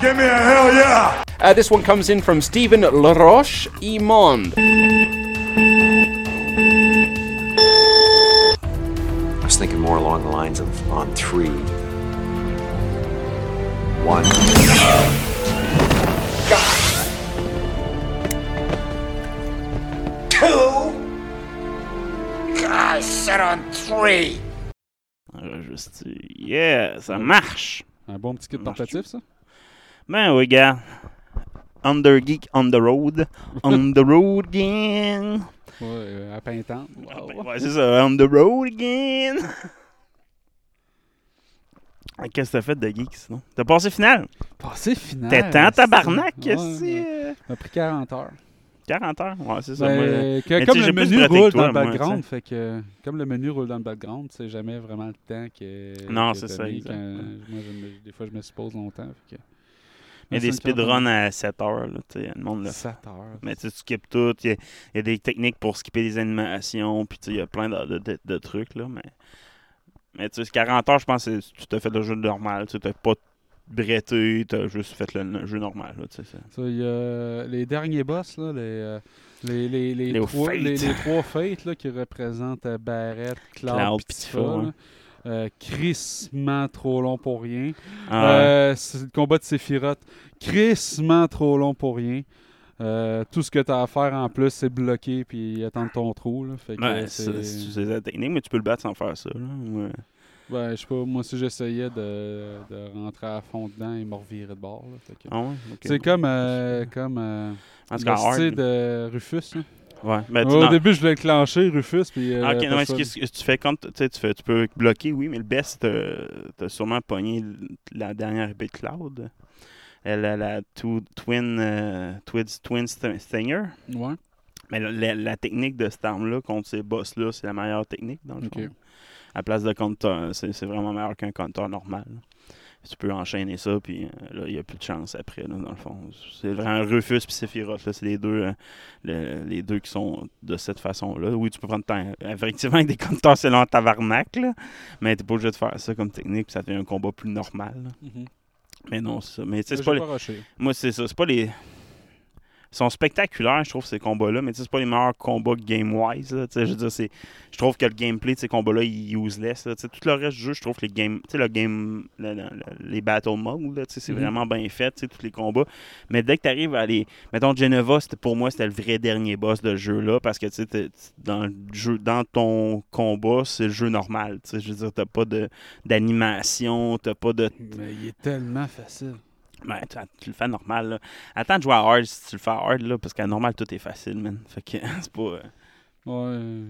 Uh, this one comes in from Stephen Laroche Imond. I was thinking more along the lines of on three. One. I said on three. Alors, juste, yeah, ça marche. Un bon petit kit portatif, ça? Ben oui, gars. Undergeek on the road. On the road again. Ouais, euh, à. Ah ben, ouais, c'est ça. On the road again. Qu'est-ce que t'as fait de geek, sinon? T'as passé final? Passé final. T'es temps, tabarnak, Ouais, c'est... ouais. Ça pris 40 heures. 40 heures? Ouais, c'est ça. Ben, moi, que- mais comme le menu roule toi, dans le background, fait que comme le menu roule dans le background, c'est jamais vraiment le temps que. Non, c'est ça, mis exact. quand- moi, je me- des fois, je me suppose longtemps. Fait que, Il y a des speedruns à 7 heures, là, le monde fait. 7 heures. Mais tu skippes tout. Il y, a- il y a des techniques pour skipper les animations. Puis il y a plein de, de- de- de trucs. Là, mais mais tu sais, 40 heures, je pense que tu t'as fait le jeu normal. Tu n'as pas bretté. Tu as juste fait le, jeu normal. Là, tu sais, ça. Ça, il y a les derniers boss, là, les, euh, les, les, les, Les trois, Fates. les, trois fates là, qui représentent euh, Barrett, Cloud, Cloud Euh, crissement trop long pour rien. Ah, Euh, le combat de Sephiroth. Crissement trop long pour rien. Euh, tout ce que tu as à faire en plus, c'est bloquer puis attendre ton trou. Là. Fait que ouais, c'est- la technique, mais tu peux le battre sans faire ça. Là. Ouais. Ben, je sais pas, moi si j'essayais de, de rentrer à fond dedans, il m'a reviré de bord. là. Fait que- Ah ouais? C'est comme, euh, comme le style de Rufus. là. Ouais. Au non. début, je l'ai clenché, Rufus, puis... euh, Ah, ok, non, mais ce que- ce que tu fais quand tu fais, peux bloquer, oui, mais le best, t'as t'as sûrement pogné la dernière épée de Cloud. Elle a la two- Twin, euh, twin, twin St- Stinger. Ouais. Mais la, la- la technique de cette arme-là contre ces boss-là, c'est la meilleure technique, dans le Ok. fond. À place de compteur, c'est c'est vraiment meilleur qu'un compteur normal. là. Tu peux enchaîner ça, puis euh, là, il n'y a plus de chance après, là, dans le fond. C'est vraiment Rufus puis Sephiroth, là, c'est les deux, euh, le- les deux qui sont de cette façon-là. Oui, tu peux prendre temps. Effectivement, avec des compteurs, en tabarnak, là, mais t'es pas obligé de faire ça comme technique, puis ça devient un combat plus normal. là. Mhm. Mais non, c'est ça. Mais c'est pas, les- pas moi, c'est ça. C'est pas les. Ils sont spectaculaires, je trouve, ces combats-là, mais c'est pas les meilleurs combats game-wise. Je veux dire, c'est. Je trouve que le gameplay de ces combats-là il est useless. là, Tout le reste du jeu, je trouve que les game. Tu sais, le game. le- le- le- les battle sais, c'est Mhm. vraiment bien fait, tous les combats. Mais dès que tu arrives à les. Mettons, c'était- pour moi, c'était le vrai dernier boss de jeu-là, parce que dans, le jeu, dans ton combat, c'est le jeu normal. Je veux dire, t'as pas de- d'animation, t'as pas de. Mais il est tellement facile. Tu, le fais normal, là. Attends de jouer à hard si tu le fais à hard, là, parce qu'à normal, tout est facile, man. Fait que c'est pas... euh, Ouais.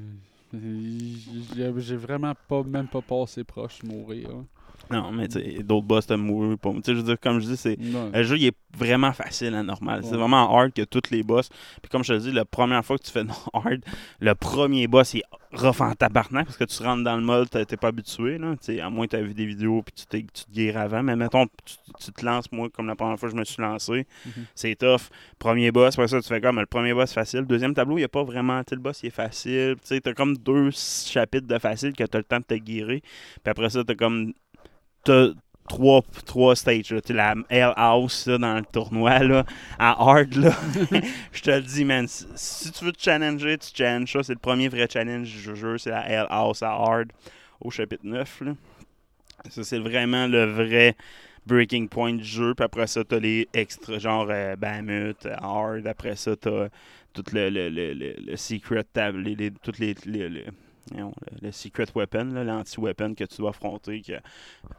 J'ai j'ai vraiment pas, même pas passé proche de mourir. hein. Non, mais tu d'autres boss pas. Tu je veux dire, comme je dis, c'est... Le jeu, il est vraiment facile à normal. C'est vraiment hard que tous les boss. Puis comme je te dis, la première fois que tu fais hard, le premier boss, il est rough en tabarnak parce que tu rentres dans le mode, t'es pas habitué, là. Tu à moins que tu vu des vidéos puis tu, tu te guéris avant. Mais mettons, tu, tu te lances, moi, comme la première fois que je me suis lancé, Mhm. c'est tough. Premier boss, après ça, tu fais comme le premier boss facile. Deuxième tableau, il n'y a pas vraiment. Tu le boss, il est facile. Tu t'as comme deux chapitres de facile que t'as le temps de te guérir. Puis après ça, t'as comme. T'as trois, trois stages. là. La Hell House là, dans le tournoi, là, à hard, là. Je te le dis, man. Si, tu veux te challenger, tu challenges ça. C'est le premier vrai challenge du jeu. C'est la Hell House à hard au chapitre 9. Là. Ça, c'est vraiment le vrai breaking point du jeu. Puis après ça, t'as les extras, genre euh, Bahamut, euh, Hard. Après ça, t'as tout le, le, le, le, secret tab, les, les- toutes les, le, le secret weapon, l'anti-weapon que tu dois affronter. Que,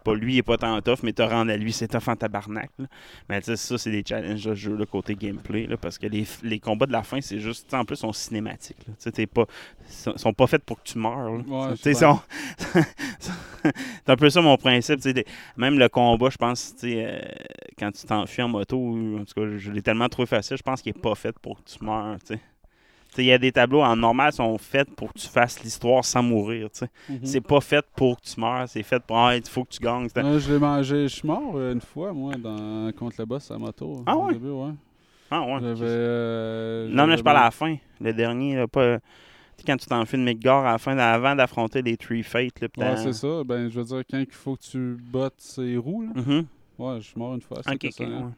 pas lui, il est pas tant tough, mais te rendre à lui, c'est tough en tabarnak. là. Mais tu sais, ça, c'est des challenges de jeu, là, côté gameplay, là, parce que les, les combats de la fin, c'est juste, en plus, sont cinématiques. Tu sais, t'es pas, sont, sont pas faits pour que tu meurs. Ouais, sont- c'est un peu ça mon principe. Même le combat, je pense, tu sais, euh, quand tu t'enfuis en moto, en tout cas, je l'ai tellement trouvé facile, je pense qu'il est pas fait pour que tu meurs. tu sais. Tu sais, Il y a des tableaux en normal qui sont faits pour que tu fasses l'histoire sans mourir. sais. Mhm. C'est pas fait pour que tu meurs, c'est fait pour ah, il faut que tu gagnes. Je l'ai mangé. Je suis mort euh, une fois, moi, dans... contre le boss à moto. Ah ouais? début, ouais. Ah ouais. Euh, Non, mais je parle à la fin. Le dernier, là, pas. Tu sais, quand tu t'enfuis de Midgard à la fin, avant d'affronter les Three Fates. Là, Ouais, c'est ça. Ben, je veux dire, quand il faut que tu bottes ses roues, là. Mhm. Ouais, je suis mort une fois. c'est Ok, que ok, ça, hein. ouais.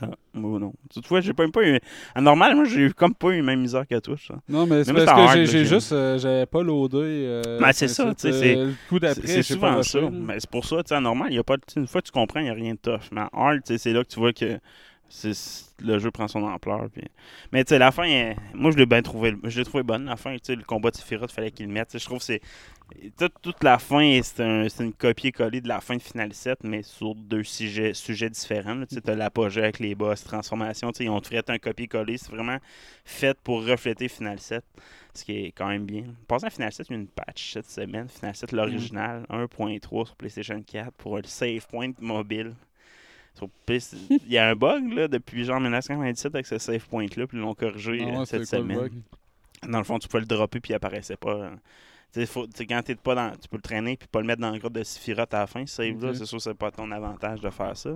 Ah, moi, non. Toutefois, j'ai pas, pas eu. En normal, moi, j'ai eu comme pas eu la même misère que toi, ça. Non, mais c'est parce que j'ai juste. euh, J'avais pas loadé. euh, Ben, c'est ça, tu sais, c'est- Le coup d'après, C'est souvent ça. Mais c'est pour ça, tu sais, en normal, il y a pas, une fois que tu comprends, il n'y a rien de tough. Mais en hard, tu sais, c'est là que tu vois que le jeu prend son ampleur. Puis... Mais tu sais, la fin, euh, moi, je l'ai bien trouvé. Je l'ai trouvé bonne, la fin. Tu sais, le combat de Sephiroth, il fallait qu'il le mette. Je trouve que c'est. Toute, toute la fin, c'est un- une copier-coller de la fin de Final 7, mais sur deux sujets, sujets différents. Tu as l'apogée avec les boss, transformation. Ils ont fait un copier-coller. C'est vraiment fait pour refléter Final 7, ce qui est quand même bien. Passant à Final 7, il y a une patch cette semaine. Final 7, l'original, 1.3 sur PlayStation 4 pour le save point mobile. Il y a un bug là, depuis genre 1997 avec ce save point-là, puis ils l'ont corrigé Ah euh, ouais, cette quoi semaine. Dans le fond, tu pouvais le dropper puis il apparaissait pas. euh. Tu sais, faut- quand t'es pas dans. Tu peux le traîner puis pas le mettre dans le groupe de Sephiroth à la fin, ce save-là. Ok. C'est sûr que c'est pas ton avantage de faire ça.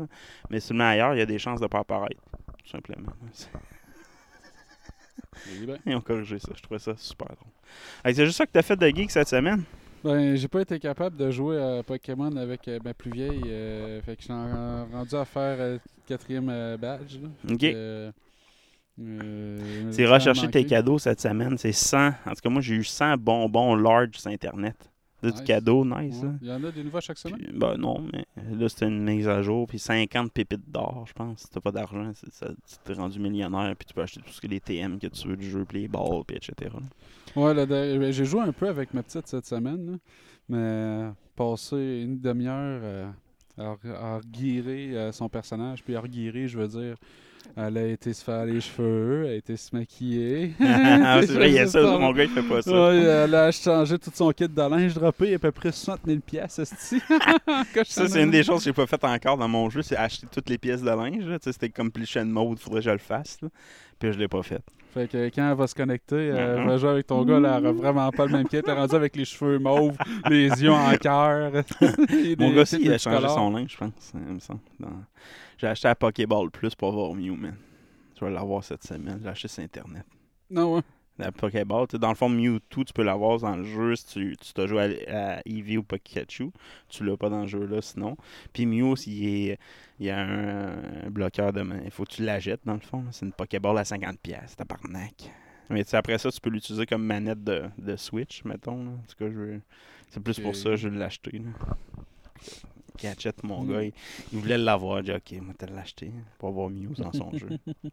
Mais seulement ailleurs, il y a des chances de pas apparaître. Tout simplement. Ben. Ils ont corrigé ça. Je trouvais ça super drôle. C'est juste ça que t'as fait de geek cette semaine? Ben, j'ai pas été capable de jouer à Pokémon avec euh, ma plus vieille. euh, fait que je suis en- rendu à faire euh, le quatrième euh, badge. là. Ok. que, C'est rechercher tes cadeaux cette semaine. C'est 100. En tout cas, moi, j'ai eu 100 bonbons large sur Internet. Du cadeau, nice. Ouais. hein. Il y en a des nouveaux chaque semaine? Puis, ben non, mais là, c'était une mise à jour. Puis 50 pépites d'or, je pense. Si t'as pas d'argent, tu t'es rendu millionnaire. Puis tu peux acheter tout ce que les TM que tu veux du jeu, puis les balles, puis etc. Ouais, ben, j'ai joué un peu avec ma petite cette semaine, là, mais euh, passer une demi-heure euh, à, à euh, son personnage, puis à je veux dire, elle a été se faire les cheveux, elle a été se maquiller. Ah, c'est vrai, il y a ça. ça. Mon gars, il fait pas ça. Ouais, elle a changé tout son kit de linge droppé à peu près 60 000 piastres, esti. Ça, c'est une des choses que j'ai pas fait encore dans mon jeu, c'est acheter toutes les pièces de linge. là. Tu sais, C'était completion mode, faudrait que je le fasse. là. Puis je l'ai pas fait. Fait que quand elle va se connecter, elle Mhm. va jouer avec ton gars, là, elle aura vraiment pas le même kit. Elle est rendue avec les cheveux mauves, les yeux en cœur. Mon gars aussi, il a changé son linge, je pense. il me semble. Dans- J'ai acheté la Pokéball Plus pour avoir Mew, man. Je vais l'avoir cette semaine. J'ai acheté sur Internet. Non, ouais. La Pokéball, dans le fond, Mewtwo, tu peux l'avoir dans le jeu si tu, tu t'as joué à, à Eevee ou Pikachu. Tu l'as pas dans le jeu là, sinon. Puis Mew, il, est- il y a un, un bloqueur de main. Il faut que tu la jettes, dans le fond. C'est une Pokéball à 50$. Tabarnak. Mais tu sais, après ça, tu peux l'utiliser comme manette de, de Switch, mettons. là. En tout cas, je veux- c'est plus pour ça que je vais l'acheter. Gadget, mon Mm. gars, il, il voulait l'avoir. J'ai dit, ok, moi, te l'acheter pour avoir Mew dans son jeu.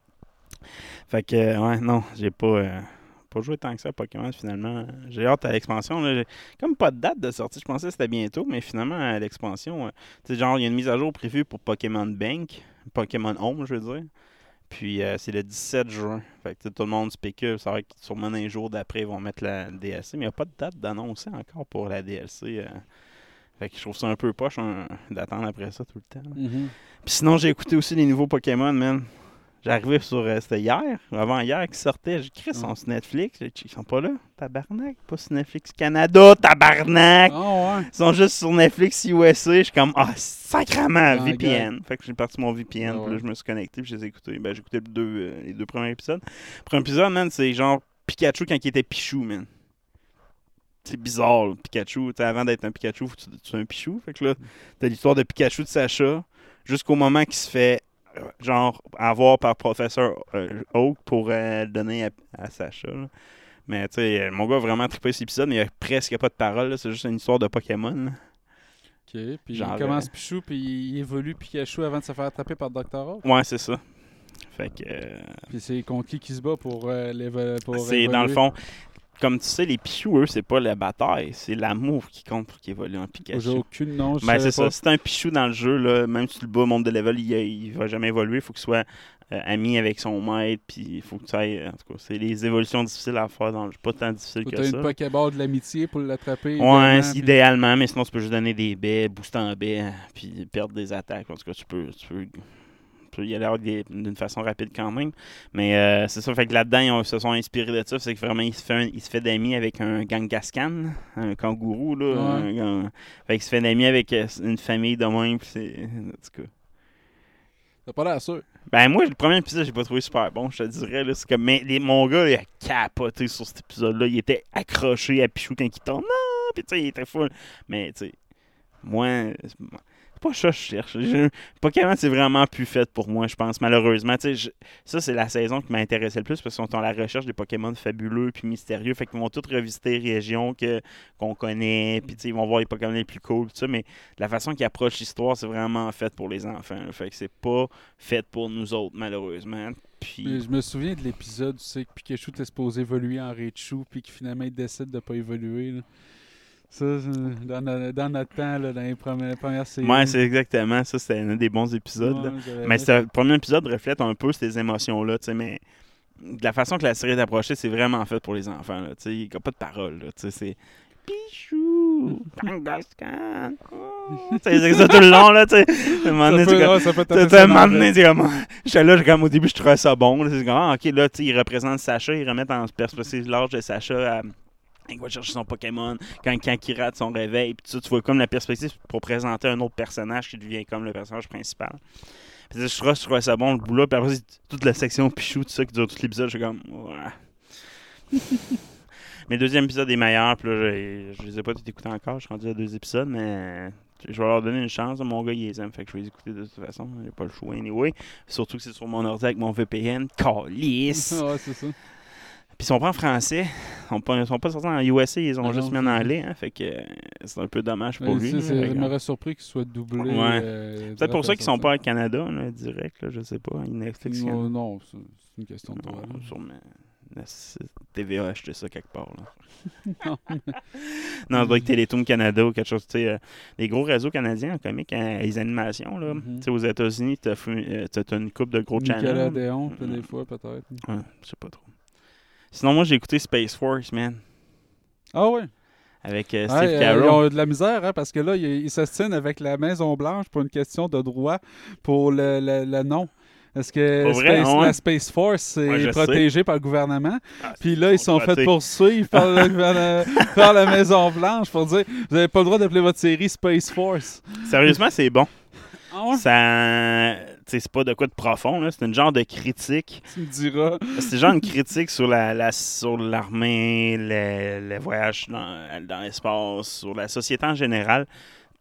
Fait que, euh, ouais, non, j'ai pas, euh, pas joué tant que ça à Pokémon finalement. J'ai hâte à l'expansion. J'ai Comme pas de date de sortie, je pensais que c'était bientôt, mais finalement, à l'expansion, euh, tu sais, genre, il y a une mise à jour prévue pour Pokémon Bank, Pokémon Home, je veux dire. Puis euh, c'est le 17 juin. Fait que tout le monde spécule. C'est vrai que sûrement un jour d'après, ils vont mettre la DLC, mais il n'y a pas de date d'annoncer encore pour la DLC. euh. Fait que je trouve ça un peu poche hein, d'attendre après ça tout le temps. Mhm. Puis sinon, j'ai écouté aussi les nouveaux Pokémon, man. J'arrivais sur. euh, C'était hier, ou avant hier, qui sortait. J'ai écrit sont sur Netflix. J'ai dit, Ils sont pas là. Tabarnak. Pas sur Netflix Canada, tabarnak. Ah ouais. Ils sont juste sur Netflix USA. Je suis comme, ah, sacrament, Ah, VPN. Fait que j'ai parti mon VPN. Ah Puis là, je me suis connecté. Puis je les ai écoutés. Ben, j'ai écouté les deux, euh, les deux premiers épisodes. Le premier épisode, man, c'est genre Pikachu quand il était Pichou, man. C'est bizarre, là, Pikachu. Avant d'être un Pikachu, tu, tu sois un Pichou. Fait que là, t'as l'histoire de Pikachu de Sacha jusqu'au moment qu'il se fait, euh, genre, avoir par professeur euh, Oak pour euh, le donner à, à Sacha. là. Mais tu sais, mon gars a vraiment trippé cet épisode, mais il y a presque pas de parole. C'est juste une histoire de Pokémon. là. Ok, puis Genre, il commence euh, Pichou, puis il évolue Pikachu avant de se faire attraper par Dr. Oak. Ouais, c'est ça. Fait que. euh, Puis c'est contre qui qui se bat pour pour c'est dans le fond. Comme tu sais, les Pichous, eux, c'est pas la bataille, c'est l'amour qui compte pour qu'ils évoluent en Pikachu. J'ai aucune nom. je Ben, c'est ça. Si t'as un Pichou dans le jeu, là, même si tu le bats au monde de level, il, il va jamais évoluer. Il faut qu'il soit euh, ami avec son maître. Puis il faut que tu ailles. En tout cas, c'est les évolutions difficiles à faire dans le jeu. Pas tant difficile Faut que t'as ça. une Pokéball de l'amitié pour l'attraper. Ouais, puis- idéalement, mais sinon tu peux juste donner des baies, booster en baie, hein, puis perdre des attaques. En tout cas, tu peux, tu peux, peux y aller avec des- d'une façon rapide quand même. Mais euh, c'est ça, fait que là-dedans, ils ont- se sont inspirés de ça. C'est que vraiment, il se fait, un- il se fait d'amis avec un Gangascan, un kangourou. Là, Ouais. un gang- fait qu'il se fait d'amis avec euh, une famille de même. puis c'est- En tout cas. T'as pas l'air sûr. Ben moi, le premier épisode, j'ai pas trouvé super bon, je te dirais. Là, c'est comme, mais les, mon gars, il a capoté sur cet épisode-là. Il était accroché à Pichou quand il tombe. Non! Puis tu sais, il était full. Mais tu sais, moi, pas ça que je cherche. Pokémon, c'est vraiment plus fait pour moi, je pense, malheureusement. Ça, c'est la saison qui m'a intéressé le plus parce qu'ils sont à la recherche des Pokémon fabuleux puis mystérieux. Fait qu'ils vont tous revisiter les régions que, qu'on connaît. Puis ils vont voir les Pokémon les plus cool. Tout ça, mais la façon qu'ils approchent l'histoire, c'est vraiment fait pour les enfants. Fait que c'est pas fait pour nous autres, malheureusement. Je me souviens de l'épisode, que Pikachu était supposé évoluer en Raichu, puis qu'il finalement il décide de pas évoluer. Ça, dans, dans notre temps, là, dans les premières, premières séries. Ouais, c'est exactement ça. C'était un des bons épisodes. Ouais, Mais ce premier épisode reflète un peu ces émotions-là, tu sais, mais de la façon que la série est approchée, c'est vraiment fait pour les enfants, là, il n'y a pas de parole, c'est Pichou, Kangaskhan. Tu sais, c'est ça tout le long, là, tu sais. Ça ça peut tu le- comme, j'étais là, comme, au début, je trouvais ça bon, là, c'est comme, ah, ok, là, tu sais, ils représentent Sacha, ils remettent en perspective l'âge de Sacha à il va chercher son Pokémon, quand, quand il rate son réveil, tu vois comme la perspective pour présenter un autre personnage qui devient comme le personnage principal. Puis je trouvais, je trouvais ça bon, le bout là, puis après, toute la section Pichou, tout ça, qui dure tout l'épisode, je suis comme, ouais. Mais le deuxième épisode est meilleur, puis là, je, je les ai pas tous écoutés encore, je suis rendu à deux épisodes, mais je vais leur donner une chance. Mon gars, il les aime, fait que je vais les écouter de toute façon, a pas le choix anyway. Surtout que c'est sur mon ordi avec mon VPN, calice! ouais, c'est ça. Puis ils sont pas en français. Ils sont pas, ils sont pas sortis en USA, ils ont Ah juste non, mis en anglais. Hein, fait que euh, c'est un peu dommage pour lui. Je m'aurais surpris qu'il soit doublé. Ouais. euh, Peut-être pour ça qu'ils sont pas au Canada, là, direct, là, je sais pas. Netflix. Non, non, c'est une question de droit. Non, sûrement. TVA a acheté ça quelque part. Là. Non, je dois être Télétoon Canada ou quelque chose. Tu sais, euh, les gros réseaux canadiens en comique, hein, les animations. Là. Mhm. Tu sais, aux États-Unis, tu as, une coupe de gros channels. Nickelodeon, puis Mm. des fois, peut-être. Ouais, je sais pas trop. Sinon, moi, j'ai écouté Space Force, man. Ah ouais? Avec euh, Ouais, Steve euh, Carell. ils ont de la misère, hein, parce que là, ils, s'ostinent avec la Maison-Blanche pour une question de droit pour le, le- le nom. Est-ce que Pas vrai, Space- ouais? la Space Force Ouais, est protégée par le gouvernement? Ah, Puis là, ils sont sont fait frottés. poursuivre par, le par la Maison-Blanche pour dire vous n'avez pas le droit d'appeler votre série Space Force. Sérieusement, c'est bon. Ah ouais? Ça, c'est pas de quoi de profond, là. C'est une genre de critique. Tu me diras. C'est genre une critique sur la, la- sur l'armée, le, le voyage dans, dans l'espace, sur la société en général.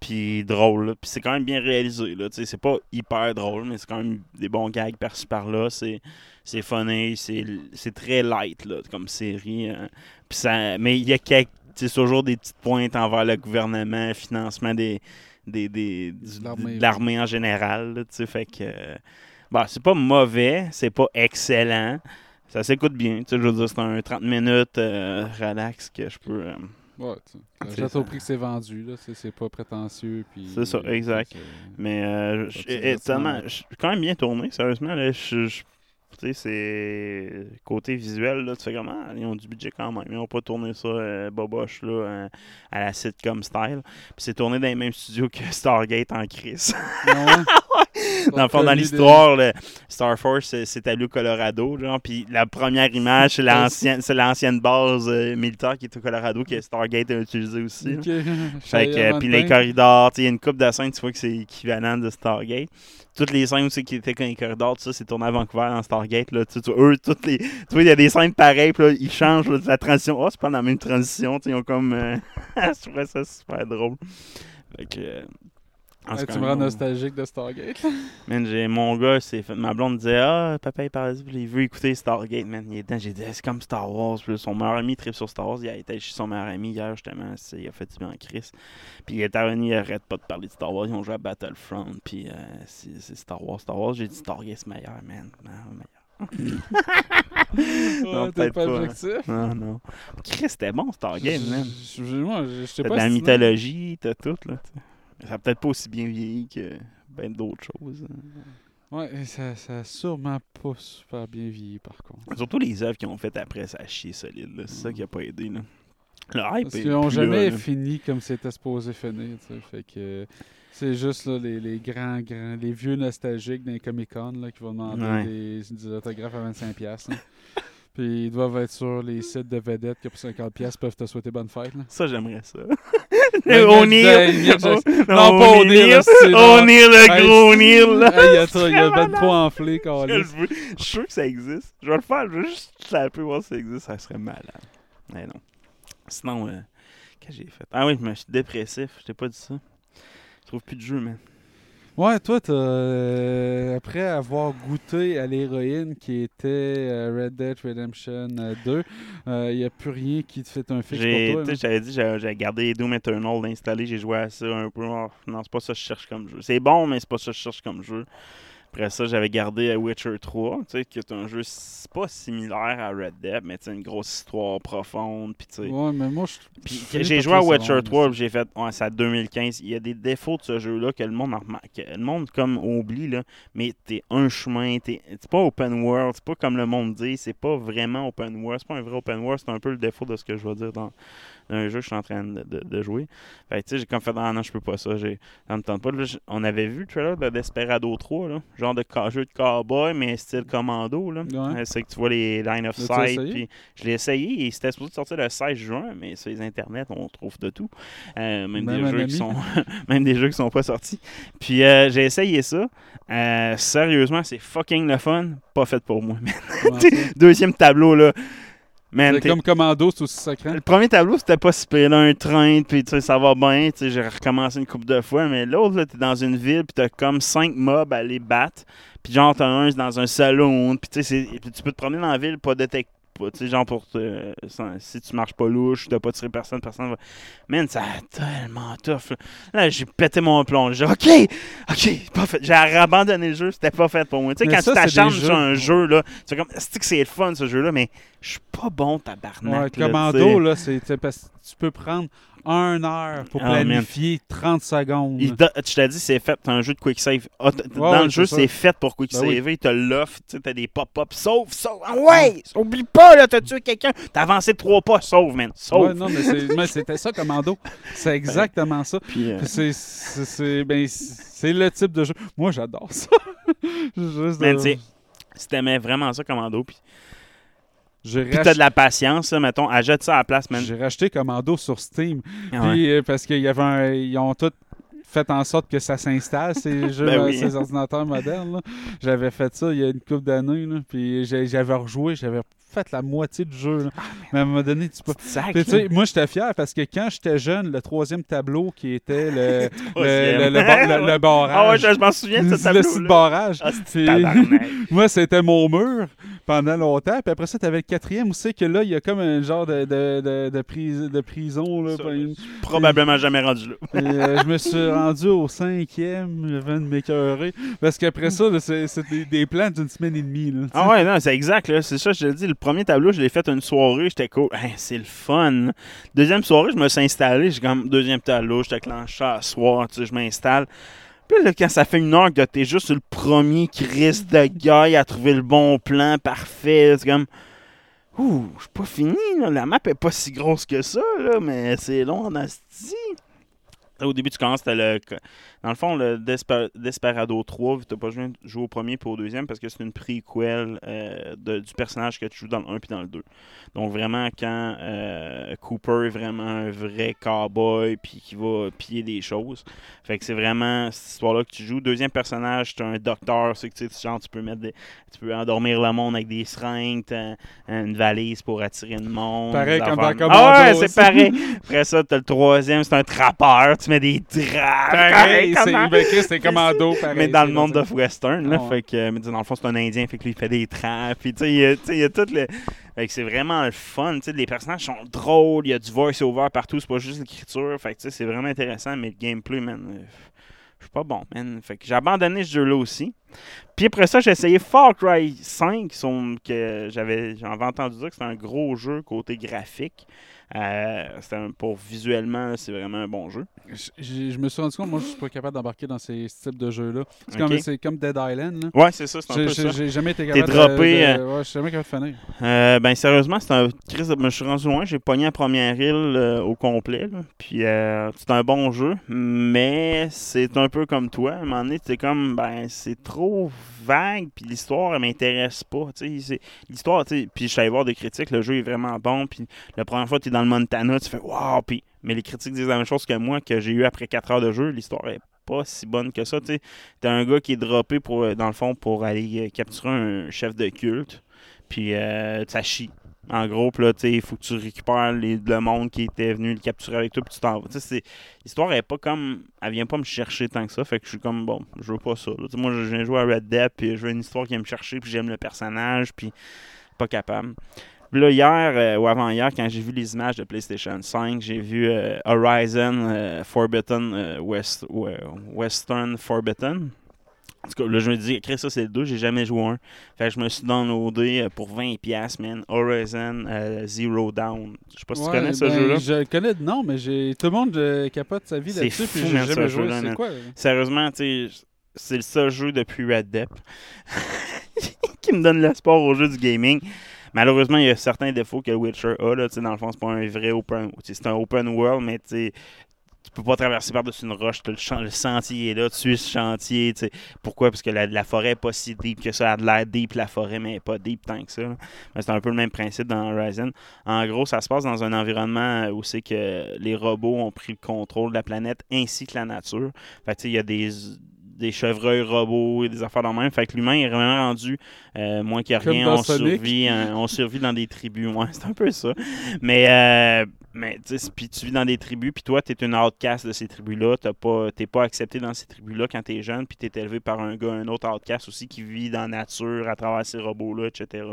Puis drôle, là. Puis c'est quand même bien réalisé, c'est pas hyper drôle, mais c'est quand même des bons gags par-ci par-là. C'est, c'est funny, c'est, c'est très light, là, comme série. hein. Puis ça, mais il y a quelques, toujours des petites pointes envers le gouvernement, financement des, des, des, du- De l'armée, en général, là, tu sais, fait que... euh, Bon, c'est pas mauvais, c'est pas excellent. Ça s'écoute bien. Je veux dire, c'est un 30 minutes euh, relax que je peux. euh, Ouais, au prix que c'est vendu, là. C'est, pas prétentieux. Puis, C'est ça, exact. mais euh, je- suis quand même bien tourné, sérieusement. Là, je, je- tu sais, c'est. Côté visuel, là, tu fais comment Ils ont du budget quand même. Ils n'ont pas tourné ça euh, boboche là, euh, à la sitcom style. Puis c'est tourné dans les mêmes studios que Stargate en crise. Dans le fond, dans l'histoire, Star Force, à au Colorado, genre, puis la première image, c'est l'ancienne, c'est l'ancienne base euh, militaire qui est au Colorado que Stargate a utilisé aussi. Fait que, euh, puis les corridors, il y a une coupe de scènes, tu vois que c'est équivalent de Stargate. Toutes les scènes aussi qui étaient dans les corridors, tout ça, c'est tourné à Vancouver dans Stargate. Là. Tu, tu- eux, toutes les, tu vois, il y a des scènes pareilles, puis là, ils changent là, la transition. Oh, c'est pas dans la même transition, ils ont comme. euh, je trouvais ça super drôle. Fait que. Ouais, cas, tu me rends nostalgique de Stargate. Man, j'ai mon gars, c'est fait. Ma blonde disait Ah, papa il parle il veut écouter Stargate, man. Il est dedans. J'ai dit c'est comme Star Wars. Puis son meilleur ami tripe sur Star Wars. Il a été chez son meilleur ami hier, justement. Il a fait du bien en Chris. Puis il est revenu, il arrête pas de parler de Star Wars. Ils ont joué à Battlefront. Puis euh, c'est Star Wars, Star Wars. J'ai dit Stargate c'est meilleur, man. Non, meilleur. Non, t'es peut-être pas pas. objectif. Non, non. Chris, c'était bon, Stargame, man. Je- je- Moi, je je sais T'as de la mythologie, t'as tout, là. t'sais. Ça a peut-être pas aussi bien vieilli que ben d'autres choses. Ouais, ça, ça a sûrement pas super bien vieilli, par contre. Surtout les œuvres qu'ils ont faites après, ça a chié solide. C'est ça qui a pas aidé, là. Le hype Parce qu'ils n'ont jamais là, fini comme c'était supposé finir. Fait que c'est juste là, les, les grands, grands, les vieux nostalgiques d'un Comic-Con là, qui vont demander Ouais. des, des autographes à 25$. Puis ils doivent être sur les sites de vedettes que pour 50$ piastres peuvent te souhaiter bonne fête. Là. Ça, j'aimerais ça. O'Neill! Oh, Non, pas O'Neill, O'Neill, le gros O'Neill, il y a ben trop enflé, veux. Je suis sûr que ça existe. Je vais le faire. Je vais juste taper voir si ça existe. Ça serait malade. Mais non. Sinon, euh, qu'est-ce que j'ai fait? Ah oui, mais je suis dépressif. Je t'ai pas dit ça. Je trouve plus de jeu, man. Ouais, toi, euh, après avoir goûté à l'héroïne qui était euh, Red Dead Redemption euh, 2, il n'y a plus rien qui te fait un fixe pour toi. sais, j'avais dit, j'avais j'avais gardé Doom Eternal installé. J'ai joué à ça un peu. Oh, non, c'est pas ça que je cherche comme jeu. C'est bon, mais c'est pas ça que je cherche comme jeu. Après ça, j'avais gardé Witcher 3, tu sais, qui est un jeu pas similaire à Red Dead, mais une grosse histoire profonde. Puis, Ouais, mais moi, j'ai joué à Witcher seconde, 3, ça. puis j'ai fait, ouais, à 2015. Il y a des défauts de ce jeu-là que le monde que Le monde, comme, oublie, là. Mais t'es un chemin, t'es c'est pas open world, c'est pas comme le monde dit, c'est pas vraiment open world, c'est pas un vrai open world, c'est un peu le défaut de ce que je vais dire dans, dans un jeu que je suis en train de, de- de jouer. Fait que, tu sais, j'ai comme fait, ah non, je peux pas ça, j'ai, ça me tente pas. Là, on avait vu le trailer de Desperado 3, là, genre de jeu de cowboy, mais style commando, là. Ouais. Euh, C'est que tu vois les line of sight, puis je l'ai essayé et c'était supposé sortir le 16 juin, mais sur les internets, on trouve de tout. Euh, même, des jeux qui sont même des jeux qui sont pas sortis. Puis euh, j'ai essayé ça. Euh, sérieusement, c'est fucking le fun. Pas fait pour moi. ça? Deuxième tableau là. Man, C'est comme Commando, c'est aussi sacré. le premier tableau, c'était pas si pire. là, un train, puis tu sais, ça va bien. tu sais, J'ai recommencé une couple de fois. Mais l'autre, là, t'es dans une ville, puis t'as comme cinq mobs à les battre. Puis genre, t'as un dans un salon. Puis tu sais, c'est- puis tu peux te promener dans la ville, pas détecter. Tu sais, genre, pour te- sans- si tu marches pas louche, t'as pas tiré personne, personne va. Man, ça a tellement tough. Là, Là, j'ai pété mon plomb. J'ai OK, OK, pas fait. J'ai abandonné le jeu, c'était pas fait pour moi. Tu sais, quand ça, tu t'acharnes sur un jeu, là, tu fais comme, c'est que c'est le fun ce jeu-là, mais je suis pas bon, tabarnak. Ouais, là. Commando, là, c'est parce que tu peux prendre une heure pour man. planifier 30 secondes. Il je t'ai dit, c'est fait, c'est un jeu de quick save. Ah, t- dans le jeu, c'est ça. c'est fait pour quick Ben oui. save. Il te l'offre, tu sais, t'as des pop-up, sauve, sauve. Ah ouais, oublie pas, là, t'as tué quelqu'un. T'as avancé de trois pas, sauve, man, sauve. Ouais, non, mais c'est- mais c'était ça, Commando. C'est exactement ça. Puis, euh, C'est- C'est c'est- ben, c'est le type de jeu. Moi, j'adore ça. Juste de- tu sais, si t'aimais vraiment ça, Commando, puis puis rach- t'as de la patience, là, mettons, ajoute ça à la place, man. j'ai racheté Commando sur Steam. Ah ouais. Puis, euh, parce qu'il y avait un- ils ont tout fait en sorte que ça s'installe, ces jeux, Ben euh, oui. ces ordinateurs modernes. J'avais fait ça il y a une couple d'années. là, Puis j'avais rejoué, j'avais fait la moitié du jeu. Ah, Mais à un moment donné, tu peux. Moi, j'étais fier parce que quand j'étais jeune, le troisième tableau qui était le, le, le, le bar- le- le barrage. Ah ouais, je, je m'en souviens de ce le tableau site barrage. Ah, moi, c'était mon mur pendant longtemps. Puis après ça, tu avais le quatrième où c'est que là, il y a comme un genre de, de, de, de, pris- de prison. Là, Ça, Probablement jamais rendu là. euh, je me suis rendu au cinquième, je viens de m'écœurer. Parce qu'après ça, c'est des, des plans d'une semaine et demie. Là. Ah ouais, non, c'est exact. C'est ça, je te le dis. Le premier tableau, je l'ai fait une soirée, j'étais cool. Hein, c'est le fun. Deuxième soirée, je me suis installé. J'ai comme deuxième tableau, j'étais clenché à soir, tu sais, je m'installe. Puis là, quand ça fait une heure que t'es juste le premier crise de gars à trouver le bon plan parfait, c'est comme. Ouh, je suis pas fini. La map est pas si grosse que ça, là, mais c'est long en asti. Au début, tu commences, t'as le. Dans le fond, le Desper- Desperado 3, tu n'as pas joué, joué au premier pour au deuxième parce que c'est une prequel euh, de- du personnage que tu joues dans le 1 puis dans le 2. Donc, vraiment, quand euh, Cooper est vraiment un vrai cowboy puis qui va piller des choses. Fait que c'est vraiment cette histoire-là que tu joues. Deuxième personnage, tu un docteur, c'est que tu genre, tu peux mettre des- tu peux endormir le monde avec des seringues, une valise pour attirer le monde. Pareil comme dans de- Ah ouais, Commando c'est pareil. Après ça, t'as le troisième, c'est un trappeur, tu mets des trappes. Pareil, c'est c'est commando. Pareil, mais dans le monde de western, là, Ah ouais. fait que, mais dans le fond, c'est un Indien, fait que lui, il fait des trappes, puis tu sais, il y a- tu sais, il y a tout le... Fait que c'est vraiment le fun, tu sais, les personnages sont drôles, il y a du voice-over partout, c'est pas juste l'écriture, fait que tu sais, c'est vraiment intéressant, mais le gameplay, man, euh, je suis pas bon, man. Fait que j'ai abandonné ce jeu-là aussi. Puis après ça, j'ai essayé Far Cry 5, qui sont, que j'avais, j'avais entendu dire que c'était un gros jeu côté graphique. Euh, un- pour visuellement, c'est vraiment un bon jeu. Je, me suis rendu compte, moi, je suis pas capable d'embarquer dans ces types de jeux-là. C'est comme, Dead Island. là. Ouais, c'est ça, c'est un J'ai- peu j'ai- ça. J'ai jamais été capable droppé, de, euh, de- ouais, je suis jamais capable de finir. Euh, ben sérieusement, c'est un de- je me suis rendu loin, j'ai pogné la première île euh, au complet. là. Puis euh, c'est un bon jeu, mais c'est un peu comme toi. À un moment donné, c'est comme ben c'est trop vague, puis l'histoire elle m'intéresse pas. L'histoire, puis je suis allé voir des critiques, le jeu est vraiment bon. Puis la première fois tu es dans le Montana, tu fais waouh, puis mais les critiques disent la même chose que moi que j'ai eu après 4 heures de jeu. L'histoire est pas si bonne que ça. Tu t'as un gars qui est droppé pour, euh, dans le fond pour aller euh, capturer un chef de culte. Puis euh, ça chie. En gros, là, il faut que tu récupères les- le monde qui était venu le capturer avec toi, puis tu t'en vas. L'histoire est pas comme. Elle vient pas me chercher tant que ça, fait que je suis comme, bon, je veux pas ça. moi, je viens jouer à Red Dead, puis je veux une histoire qui vient me chercher, puis j'aime le personnage, puis pas capable. Puis là, hier, euh, ou avant-hier, quand j'ai vu les images de PlayStation 5, j'ai vu euh, Horizon euh, Forbidden, West, Western Forbidden. En tout cas, là, je me dis, Chris, ça c'est le 2, j'ai jamais joué un. Fait que je me suis downloadé euh, pour 20$, man. Horizon euh, Zero Down. Je sais pas si tu connais ce ben, jeu-là. Je le connais de nom, mais j'ai tout le monde euh, capote sa vie C'est là-dessus, puis j'ai jamais joué. C'est quoi? Sérieusement, tu sais, c'est le seul jeu depuis Red Dead qui me donne l'espoir au jeu du gaming. Malheureusement, il y a certains défauts que Witcher a. Là, tu sais, dans le fond, c'est pas un vrai open. C'est un open world, mais tu peux pas traverser par-dessus une roche. Le, le sentier est là, tu suis ce chantier. tu sais. Pourquoi? Parce que la, la forêt n'est pas si deep que ça. Elle a de l'air deep, la forêt, mais elle pas deep tant que ça. C'est un peu le même principe dans Horizon. En gros, ça se passe dans un environnement où c'est que les robots ont pris le contrôle de la planète ainsi que la nature. Fait que, tu sais, il y a des, des chevreuils robots et des affaires dans le même. Fait que l'humain est vraiment rendu, euh, moins qu'il rien, on Sonic. survit, hein, on survit dans des tribus. Ouais, c'est un peu ça. Mais, euh, mais puis tu vis dans des tribus, puis toi, tu une outcast de ces tribus-là. Tu n'es pas accepté dans ces tribus-là quand tu es jeune, puis tu élevé par un gars, un autre outcast aussi qui vit dans la nature à travers ces robots-là, etc.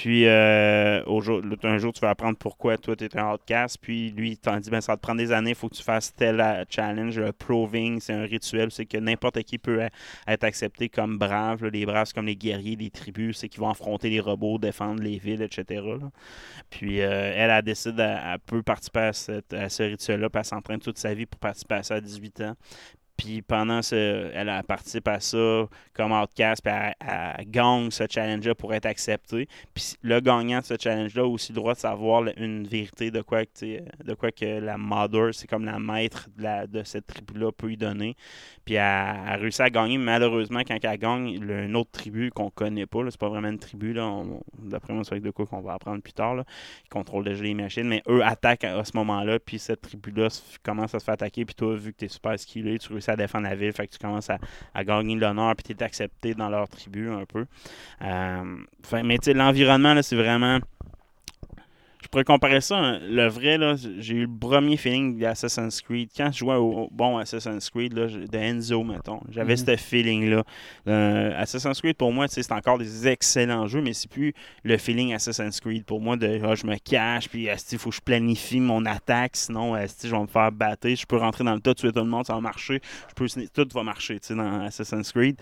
Puis euh, un jour, tu vas apprendre pourquoi toi, tu es un outcast. Puis lui, il t'en dit ben, ça va te prendre des années, il faut que tu fasses tel euh, challenge. Le proving, c'est un rituel, c'est que n'importe qui peut euh, être accepté comme brave. Les braves, c'est comme les guerriers, les tribus, c'est qui vont affronter les robots, défendre les villes, etc. Puis elle, elle décide, elle, elle peut participer à, cette- à ce rituel-là, puis elle s'entraîne toute sa vie pour participer à ça à 18 ans. Puis pendant ce. Elle, participe à ça comme outcast, puis elle, gagne ce challenge-là pour être acceptée. Puis le gagnant de ce challenge-là a aussi le droit de savoir une vérité de quoi que, sais, de quoi que la mother, c'est comme la maître de, cette tribu-là, peut lui donner. Puis elle, elle réussit à gagner. Malheureusement, quand elle gagne, le- une autre tribu qu'on connaît pas, c'est pas vraiment une tribu, là, d'après moi, c'est de quoi qu'on va apprendre plus tard. Là, qui contrôle déjà les machines, mais eux attaquent à, ce moment-là, puis cette tribu-là commence à se faire attaquer, puis toi, vu que tu es super skillé, tu réussis à défendre la ville, fait que tu commences à, à gagner l'honneur, puis tu es accepté dans leur tribu un peu. Euh, fait- mais l'environnement, c'est vraiment. Je pourrais comparer ça. hein, Le vrai, là, j'ai eu le premier feeling d'Assassin's Creed. Quand je jouais au, au bon Assassin's Creed, là, de Enzo, mettons, j'avais Mhm. ce feeling-là. Euh, Assassin's Creed, pour moi, c'est encore des excellents jeux, mais c'est plus le feeling Assassin's Creed. Pour moi, de ah, je me cache, puis il faut que je planifie mon attaque, sinon je vais me faire battre. Je peux rentrer dans le tas, tuer tout le monde, ça va marcher. Je peux, sni- tout va marcher tu sais, dans Assassin's Creed.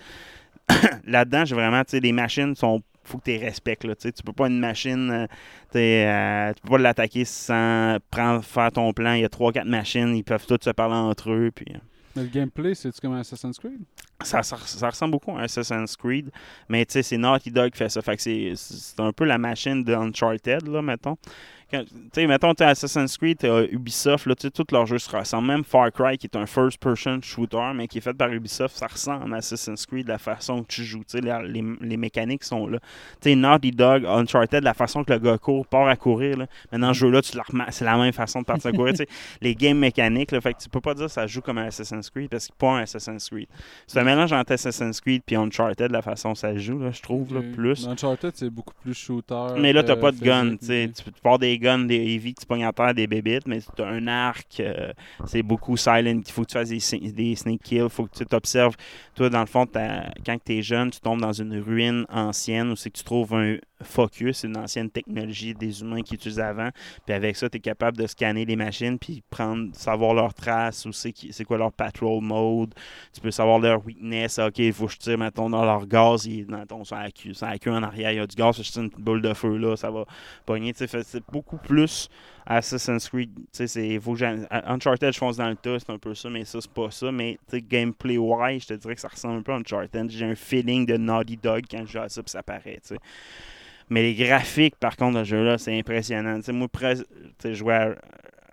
Là-dedans, j'ai vraiment, tu sais, les machines sont faut que tu les respectes. Là, tu sais. tu peux pas une machine, euh, tu euh, tu peux pas l'attaquer sans prendre, faire ton plan. Il y a 3-4 machines, ils peuvent tous se parler entre eux. Puis, euh, Mais le gameplay, c'est-tu comme Assassin's Creed? ça, ça, ça ressemble beaucoup à Assassin's Creed, mais tu sais, c'est Naughty Dog qui fait ça. Fait que c'est, un peu la machine de Uncharted, là, mettons. Tu sais, mettons, tu Assassin's Creed, t'as Ubisoft, là, tu sais, tous leurs jeux se ressemblent. Même Far Cry, qui est un first-person shooter, mais qui est fait par Ubisoft, ça ressemble à Assassin's Creed, la façon que tu joues. La- les, les mécaniques sont là. Tu sais, Naughty Dog, Uncharted, la façon que le gars court, part à courir, là. Mais dans ce jeu-là, c'est la même façon de partir à courir. les games mécaniques, là, fait que tu peux pas dire que ça joue comme un Assassin's Creed, parce que c'est pas un Assassin's Creed. C'est un mélange entre Assassin's Creed et Uncharted, la façon que ça joue, là, je trouve, là, Ok. plus. Uncharted, c'est beaucoup plus shooter. Mais là, t'as que pas de gun, tu. Tu tu pars des guns, des heavy que tu à des bébites, mais t'as un arc, euh, c'est beaucoup silent. Il faut que tu fasses des, des sneak kills, il faut que tu t'observes. Toi, dans le fond, quand t'es jeune, tu tombes dans une ruine ancienne où c'est que tu trouves un, focus, c'est une ancienne technologie des humains qui utilisaient avant. Puis avec ça, tu es capable de scanner les machines puis prendre, savoir leurs traces ou c'est, quoi leur patrol mode. Tu peux savoir leur weakness. OK, il faut que je tire, mettons, dans leur gaz, il est dans ton la queue, en arrière, il y a du gaz, je tire une boule de feu là, ça va pogner. C'est beaucoup plus Assassin's Creed. C'est, faut Uncharted, je fonce dans le tas, c'est un peu ça, mais ça, c'est pas ça. Mais gameplay-wise, je te dirais que ça ressemble un peu à Uncharted. J'ai un feeling de Naughty Dog quand je joue à ça, puis ça paraît, tu sais. Mais les graphiques, par contre, de ce jeu-là, c'est impressionnant. Tu sais, moi, je jouais à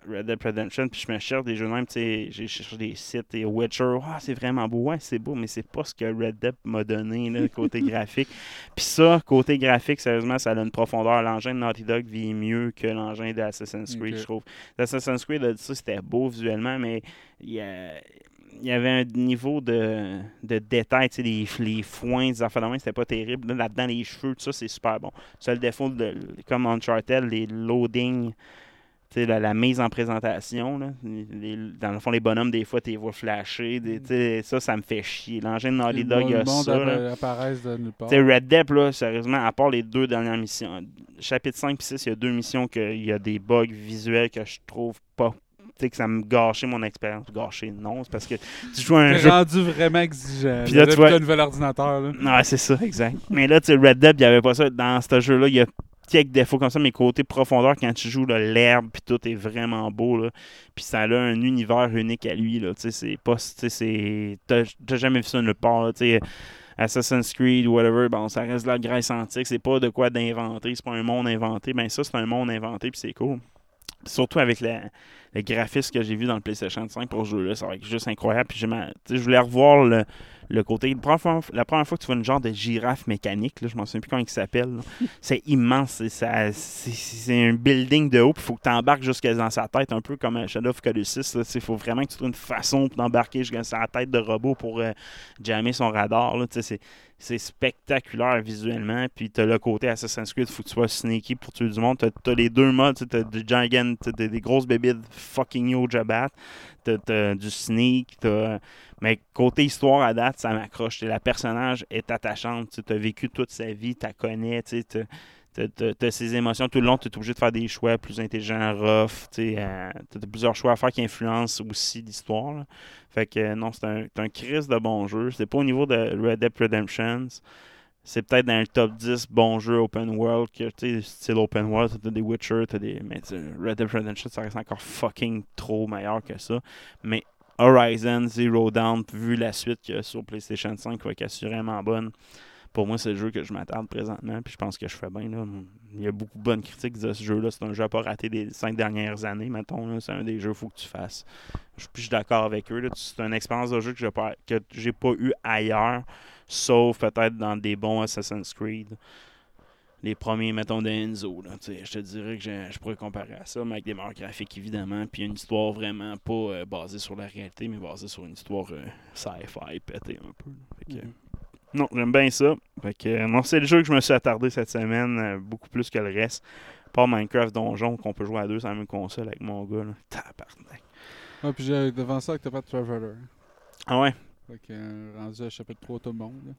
Red Dead Redemption, puis je me cherche des jeux de même, j'ai cherché des sites, et Witcher, ah, c'est vraiment beau, ouais, c'est beau, mais c'est pas ce que Red Dead m'a donné, là, côté graphique. Puis ça, côté graphique, sérieusement, ça a une profondeur. L'engin de Naughty Dog vit mieux que l'engin d'Assassin's Creed, je trouve. L'Assassin's Creed, là, ça, c'était beau visuellement, mais il y a- il y avait un niveau de, de détail, tu sais, les, les foins, des affaires de même, c'était pas terrible. Là, Là-dedans, les cheveux, tout ça, c'est super bon. Seul défaut, de, comme Uncharted, les loadings, tu sais, la, la mise en présentation, là, les- dans le fond, les bonhommes, des fois, tu les vois flasher, des- tu sais, ça, ça me fait chier. L'engin de Naughty Dog, il y a ça, là. apparaissent de nulle part. Tu sais, Red Dead, là, sérieusement, à part les deux dernières missions, chapitre 5 et 6, il y a deux missions qu'il y a des bugs visuels que je trouve pas. Sais, que ça me gâchait mon expérience. Gâcher, non, c'est parce que tu joues à un jeu. rendu vraiment exigeant. Puis là, tu vois- le nouvel ordinateur. Là. Ouais, c'est ça, exact. Mais là, tu sais, Red Dead, il n'y avait pas ça. Dans ce jeu-là, il y a quelques défauts comme ça, mais côté profondeur, quand tu joues, l'herbe, puis tout est vraiment beau, là. Puis ça a un univers unique à lui. Tu sais, c'est pas... Tu sais. T'as jamais vu ça nulle part. Tu sais, Assassin's Creed, whatever, bon, ça reste de la Grèce antique. C'est pas de quoi d'inventer. C'est pas un monde inventé. Ben ça, c'est un monde inventé, puis c'est cool. Surtout avec la- le graphisme que j'ai vu dans le PlayStation 5 pour ce jeu-là, ça va être juste incroyable. Puis je voulais revoir le, le côté. La première, fois, la première fois que tu vois une genre de girafe mécanique, là, je m'en souviens plus comment il s'appelle. C'est immense. C'est, un building de haut. Il faut que tu embarques jusqu'à dans sa tête, un peu comme un Shadow of Colossus. Il faut vraiment que tu trouves une façon d'embarquer jusqu'à sa tête de robot pour euh, jammer son radar. C'est, c'est spectaculaire visuellement. Puis tu as le côté Assassin's Creed, faut que tu sois sneaky pour tuer du monde. Tu as, les deux modes. Tu as du Giant, t'as des, des grosses bébites fucking yo jabat. Tu as, du sneak. t'as- Mais côté histoire à date, ça m'accroche. T'sais, La personnage est attachante. Tu as vécu toute sa vie, la connais. Tu as, ses émotions tout le long. Tu es obligé de faire des choix plus intelligents, rough. Tu as plusieurs choix à faire qui influencent aussi l'histoire. Fait que euh, non, c'est un, un crise de bon jeu. C'est pas au niveau de Red Dead Redemption. C'est peut-être dans le top 10 bons jeux open world, que, style open world, t'as des Witcher, t'as des. Mais Red Dead Redemption, ça reste encore fucking trop meilleur que ça. Mais Horizon Zero Dawn, vu la suite a sur PlayStation 5, qui va être assurément bonne, pour moi, c'est le jeu que je m'attarde présentement, puis je pense que je fais bien. Là. Il y a beaucoup de bonnes critiques de ce jeu-là. C'est un jeu à pas rater des cinq dernières années, mettons. C'est un des jeux qu'il faut que tu fasses. Je suis d'accord avec eux. C'est une expérience de jeu que j'ai pas, que j'ai pas eu ailleurs, sauf peut-être dans des bons Assassin's Creed. Les premiers, mettons, de Enzo. Là, tu sais, je te dirais que je, pourrais comparer à ça, mais avec des meilleurs graphiques, évidemment, puis une histoire vraiment pas euh, basée sur la réalité, mais basée sur une histoire euh, sci-fi pétée un peu. Fait que, non, j'aime bien ça. Fait que, euh, non, c'est le jeu que je me suis attardé cette semaine, euh, beaucoup plus que le reste. Pas Minecraft Donjon, qu'on peut jouer à deux sur la même console avec mon gars. Là. Tabarnak. Ouais, puis j'ai devant ça que t'as pas de Traveler. Ah ouais? Fait que euh, rendu à chapitre 3 tout le monde. là.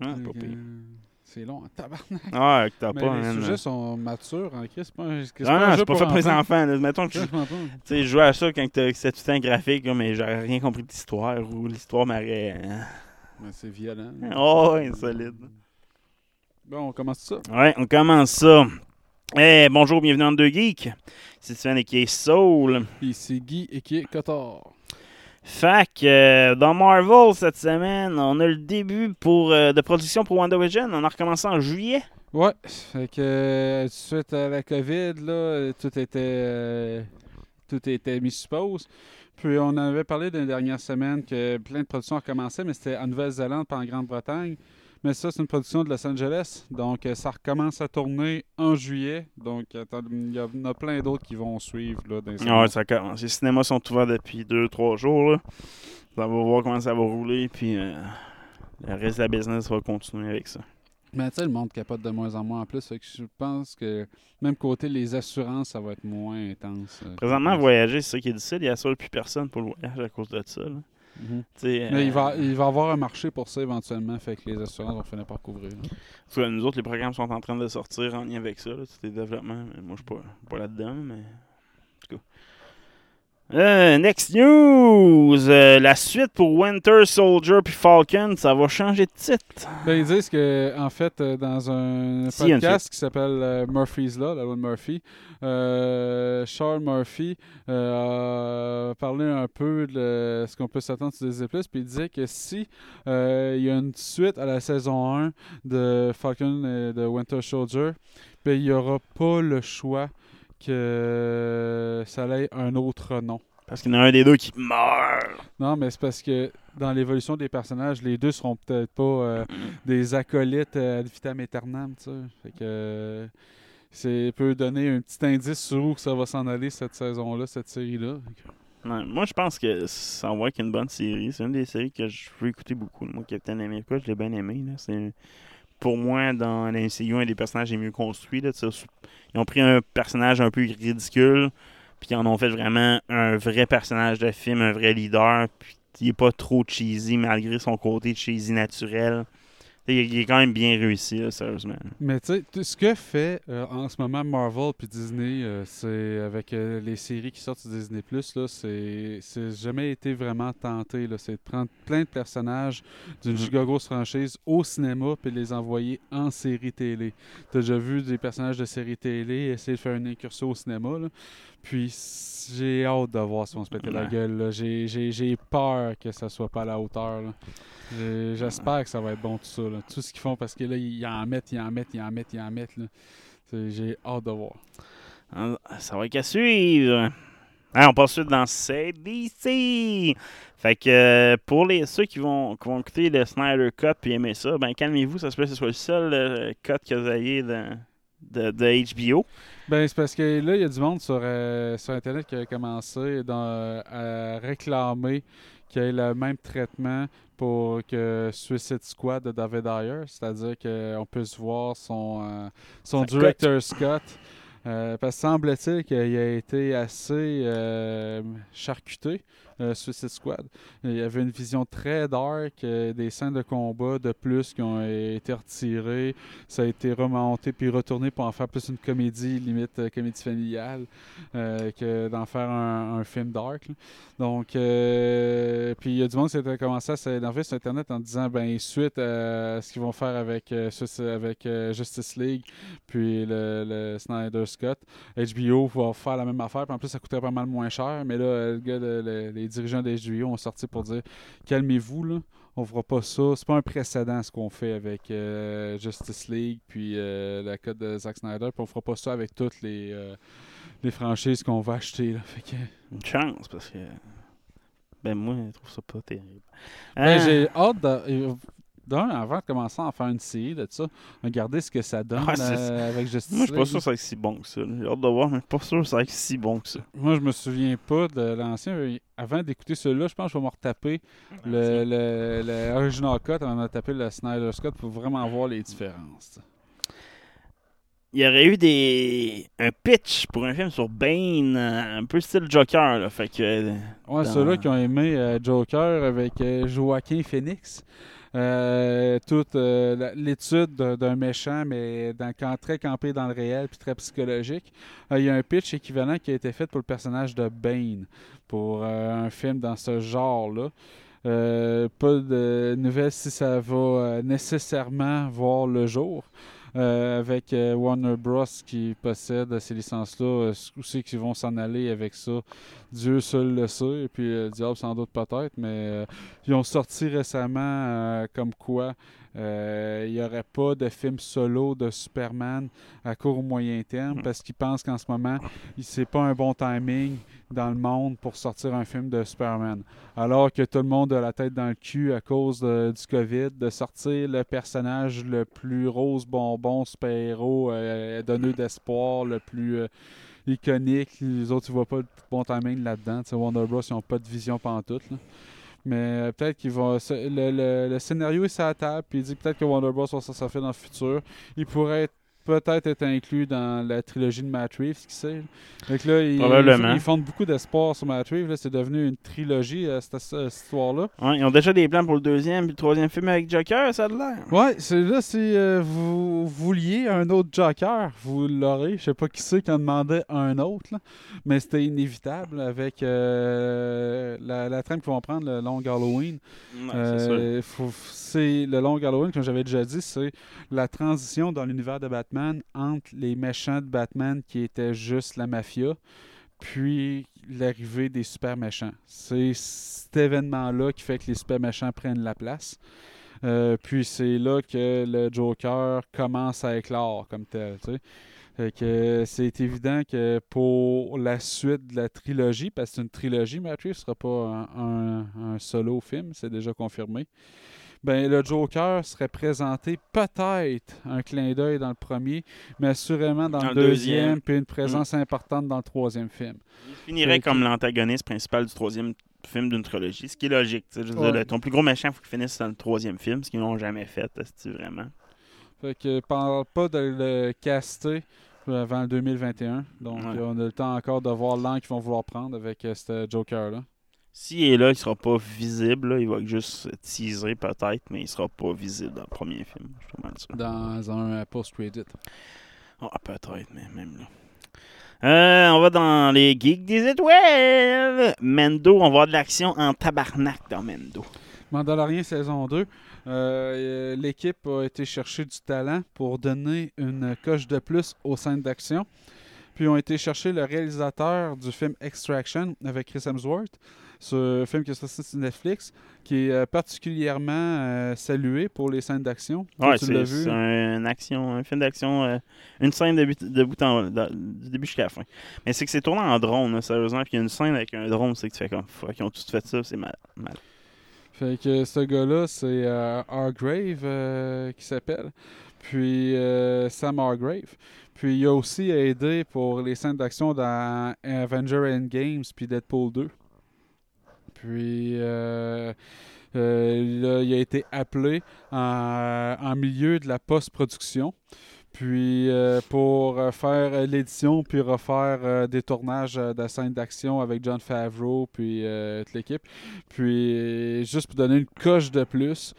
Ah, pas pire. c'est long, hein, tabarnak. Ah, que t'as pas, les sujets sont matures en Christ. C'est pas un, c'est Ah pas non, c'est pas fait pour les enfants. là. Mettons que tu sais, je jouais à ça quand t'as- que c'était tout un graphique, là, mais j'avais rien compris de l'histoire ou l'histoire m'aurait. Mais c'est violent. Oh, ouais, solide. Bon, on commence ça. Ouais, on commence ça. Eh, bonjour, bienvenue dans Deux Geeks. C'est Sven et qui est Soul. Ici Guy et qui est Cotard. Que euh, dans Marvel cette semaine, on a le début pour, euh, de production pour WandaVision. On a recommencé en juillet. Ouais, fait que euh, suite à la COVID, là, tout était euh, tout était mis sur pause. Puis on avait parlé dans les dernières semaines que plein de productions recommençaient, mais c'était en Nouvelle-Zélande pas en Grande-Bretagne. Mais ça, c'est une production de Los Angeles. Donc, euh, ça recommence à tourner en juillet. Donc, il y en a plein d'autres qui vont suivre là, dans les ouais, ça commence. Les cinémas sont ouverts depuis 2-3 jours. Là. On va voir comment ça va rouler. Puis euh, le reste de la business va continuer avec ça. Mais tu sais, le monde capote de moins en moins en plus. Fait que je pense que même côté les assurances, ça va être moins intense. euh, Présentement, voyager, c'est ça qui est difficile. Il n'y a seul plus personne pour le voyage à cause de ça. là. Mhm. Sais, Mais il euh, va, il va avoir un marché pour ça éventuellement, fait que les assurances vont finir par couvrir. parce que nous autres, les programmes sont en train de sortir en lien avec ça, là, tous les développements. Mais moi, je suis pas, pas là-dedans, mais. Euh, next news! Euh, la suite pour Winter Soldier puis Falcon, ça va changer de titre. Ben, ils disent que, en fait, euh, dans un Si, podcast qui s'appelle Murphy's Law, la loi de Murphy, Charles Murphy a parlé un peu de ce qu'on peut s'attendre sur Disney+, puis il disait que si il y a une suite à la saison 1 de Falcon et de Winter Soldier, ben, il n'y aura pas le choix que ça ait un autre nom. Parce qu'il y en a un des deux qui meurt. Non, mais c'est parce que dans l'évolution des personnages, les deux seront peut-être pas euh, des acolytes euh, ad vitam aeternam, tu sais. Fait que euh, c'est peut donner un petit indice sur où ça va s'en aller cette saison-là, cette série-là. Ouais, moi, je pense que ça va être une bonne série. C'est une des séries que je veux écouter beaucoup. Moi, Captain America, je l'ai bien aimé. C'est, pour moi, dans la un des personnages les mieux construits. Là, ils ont pris un personnage un peu ridicule, puis ils en ont fait vraiment un vrai personnage de film, un vrai leader. Puis il est pas trop cheesy, malgré son côté cheesy naturel. Il il est quand même bien réussi, là, sérieusement. Mais tu sais, ce que fait euh, en ce moment Marvel puis Disney, euh, c'est avec euh, les séries qui sortent sur Disney Plus, c'est jamais été vraiment tenté. C'est de prendre plein de personnages d'une Mhm. giga grosse franchise au cinéma puis les envoyer en série télé. T'as déjà vu des personnages de série télé essayer de faire une incursion au cinéma, là. Puis j'ai hâte de voir si on se pète la Ouais. gueule. J'ai- J'ai j'ai peur que ça soit pas à la hauteur. là. J'espère que ça va être bon tout ça. là. Tout ce qu'ils font parce que là, ils en mettent, ils en mettent, ils en mettent, ils en mettent. J'ai hâte de voir. Ah, Ça va être qu'à suivre. On passe suite dans CDC. Fait que euh, pour les, ceux qui vont, qui vont écouter le Snyder Cut puis aimer ça, ben calmez-vous, ça se peut que ce soit le seul euh, cut que vous ayez de, de, de HBO. Ben, c'est parce que là, il y a du monde sur, euh, sur Internet qui a commencé dans- à réclamer qu'il y ait le même traitement pour que Suicide Squad de David Ayer, c'est-à-dire qu'on puisse voir son, euh, son director Scott. Euh, parce que semble-t-il qu'il a été assez euh, charcuté, euh, Suicide Squad. Il y avait une vision très dark, euh, des scènes de combat de plus qui ont été retirées. Ça a été remonté puis retourné pour en faire plus une comédie, limite euh, comédie familiale, que d'en faire un, film dark. Donc, puis il y a du monde qui a commencé à s'énerver sur Internet en disant, ben, suite à ce qu'ils vont faire avec, Justice League, puis le, Snyder Scott, HBO va faire la même affaire, puis en plus, ça coûterait pas mal moins cher. Mais là, le gars, les dirigeants de HBO ont sorti pour dire, calmez-vous, là. On fera pas ça. C'est pas un précédent ce qu'on fait avec euh, Justice League puis euh, la code de Zack Snyder. Puis on fera pas ça avec toutes les, euh, les franchises qu'on va acheter. Là. Fait que, Une chance, parce que. Ben, moi, je trouve ça pas terrible. Ben, Ah, j'ai hâte de. D'un, avant de commencer à en faire une série de ça, regarder ce que ça donne Ouais, euh, avec Justice moi, je suis pas sûr que ça va être si bon que ça. J'ai hâte de voir, mais je suis pas sûr que ça va être si bon que ça. Moi, je me souviens pas de l'ancien. Avant d'écouter celui-là, je pense que je vais me retaper le, le, le original cut avant de taper le Snyder Scott pour vraiment voir les différences. il y aurait eu des un pitch pour un film sur Bane, un peu style Joker. Là, fait que, euh, Ouais, dans- ceux-là qui ont aimé euh, Joker avec euh, Joaquin Phoenix. Euh, toute euh, l'étude d'un- méchant, mais dans, très campé dans le réel puis très psychologique. Euh, Il y a un pitch équivalent qui a été fait pour le personnage de Bane, pour un film dans ce genre-là. Pas de nouvelles si ça va nécessairement voir le jour. Euh, avec euh, Warner Bros. qui possède ces licences-là, euh, où c'est qu'ils vont s'en aller avec ça? Dieu seul le sait, et puis le diable sans doute peut-être, mais ils ont sorti récemment comme quoi il n'y aurait pas de film solo de Superman à court ou moyen terme parce qu'ils pensent qu'en ce moment, c'est pas un bon timing dans le monde pour sortir un film de Superman. Alors que tout le monde a la tête dans le cul à cause de- du COVID, de sortir le personnage le plus rose bonbon super-héros, euh, donneur d'espoir, le plus euh, iconique. Les autres, ils voient pas le bon timing là-dedans. Tu Warner Bros, ils n'ont pas de vision pantoute. Là. Mais euh, peut-être vont. ce- Le, le- le scénario est sur la table, puis il dit peut-être que Warner Bros va s'en sortir dans le futur. Il pourrait être peut-être être inclus dans la trilogie de Matt Reeves, qui sait. Que là, ils, Probablement. ils fondent beaucoup d'espoir sur Matt Reeves. C'est devenu une trilogie, euh, cette, cette histoire-là. Ouais, ils ont déjà des plans pour le deuxième puis le troisième film avec Joker, ça a l'air. Ouais, c'est là, si euh, vous vouliez un autre Joker, vous l'aurez. Je sais pas qui c'est qui en demandait un autre, là. mais c'était inévitable avec euh, la, la trame qu'ils vont prendre, le Long Halloween. Ouais. Euh, c'est le Long Halloween, comme j'avais déjà dit, c'est la transition dans l'univers de Batman entre les méchants de Batman qui étaient juste la mafia, puis l'arrivée des super méchants. C'est cet événement-là qui fait que les super méchants prennent la place. Euh, puis c'est là que le Joker commence à éclore comme tel. que c'est évident que pour la suite de la trilogie, parce que c'est une trilogie, Matrix ne sera pas un solo film, c'est déjà confirmé. Ben, le Joker serait présenté peut-être un clin d'œil dans le premier, mais assurément dans, Dans le deuxième, deuxième. puis une présence importante dans le troisième film. Il finirait comme l'antagoniste principal du troisième film d'une trilogie, ce qui est logique. tu sais, Je veux Ouais. dire, le- ton plus gros méchant, il faut qu'il finisse dans le troisième film, ce qu'ils n'ont jamais fait, c'est vraiment. Fait que parle pas de le caster avant le 2021. Donc Ouais. euh, on a le temps encore de voir l'an qu'ils vont vouloir prendre avec euh, ce Joker-là. S'il est là, il sera pas visible. là. Il va juste teaser peut-être, mais il sera pas visible dans le premier film. Je suis mal sûr. Dans un euh, post-credit. Ah, peut-être, mais même là. Euh, on va dans les geeks des étoiles. Mendo, on va avoir de l'action en tabarnak dans Mendo. Mandalorian saison 2. euh, L'équipe a été chercher du talent pour donner une coche de plus aux scènes d'action. Puis ont été chercher le réalisateur du film Extraction avec Chris Hemsworth. Ce film qui est sorti sur Netflix, qui est euh, particulièrement euh, salué pour les scènes d'action. Ouais, c'est un, action, un film d'action, euh, une scène de but, de bout en, dans- du début jusqu'à la fin. Mais c'est que c'est tourné en drone, là, sérieusement. Puis il y a une scène avec un drone, c'est que tu fais comme fuck, ils ont tous fait ça, c'est mal. mal. Fait que ce gars-là, c'est Hargrave euh, qui s'appelle. Puis euh, Sam Hargrave. Puis il a aussi aidé pour les scènes d'action dans Avenger Endgames puis Deadpool 2. Puis euh, euh, là, il a été appelé en, en milieu de la post-production. Puis euh, pour faire l'édition, puis refaire des tournages de scènes d'action avec John Favreau, puis toute l'équipe. Puis juste pour donner une coche de plus,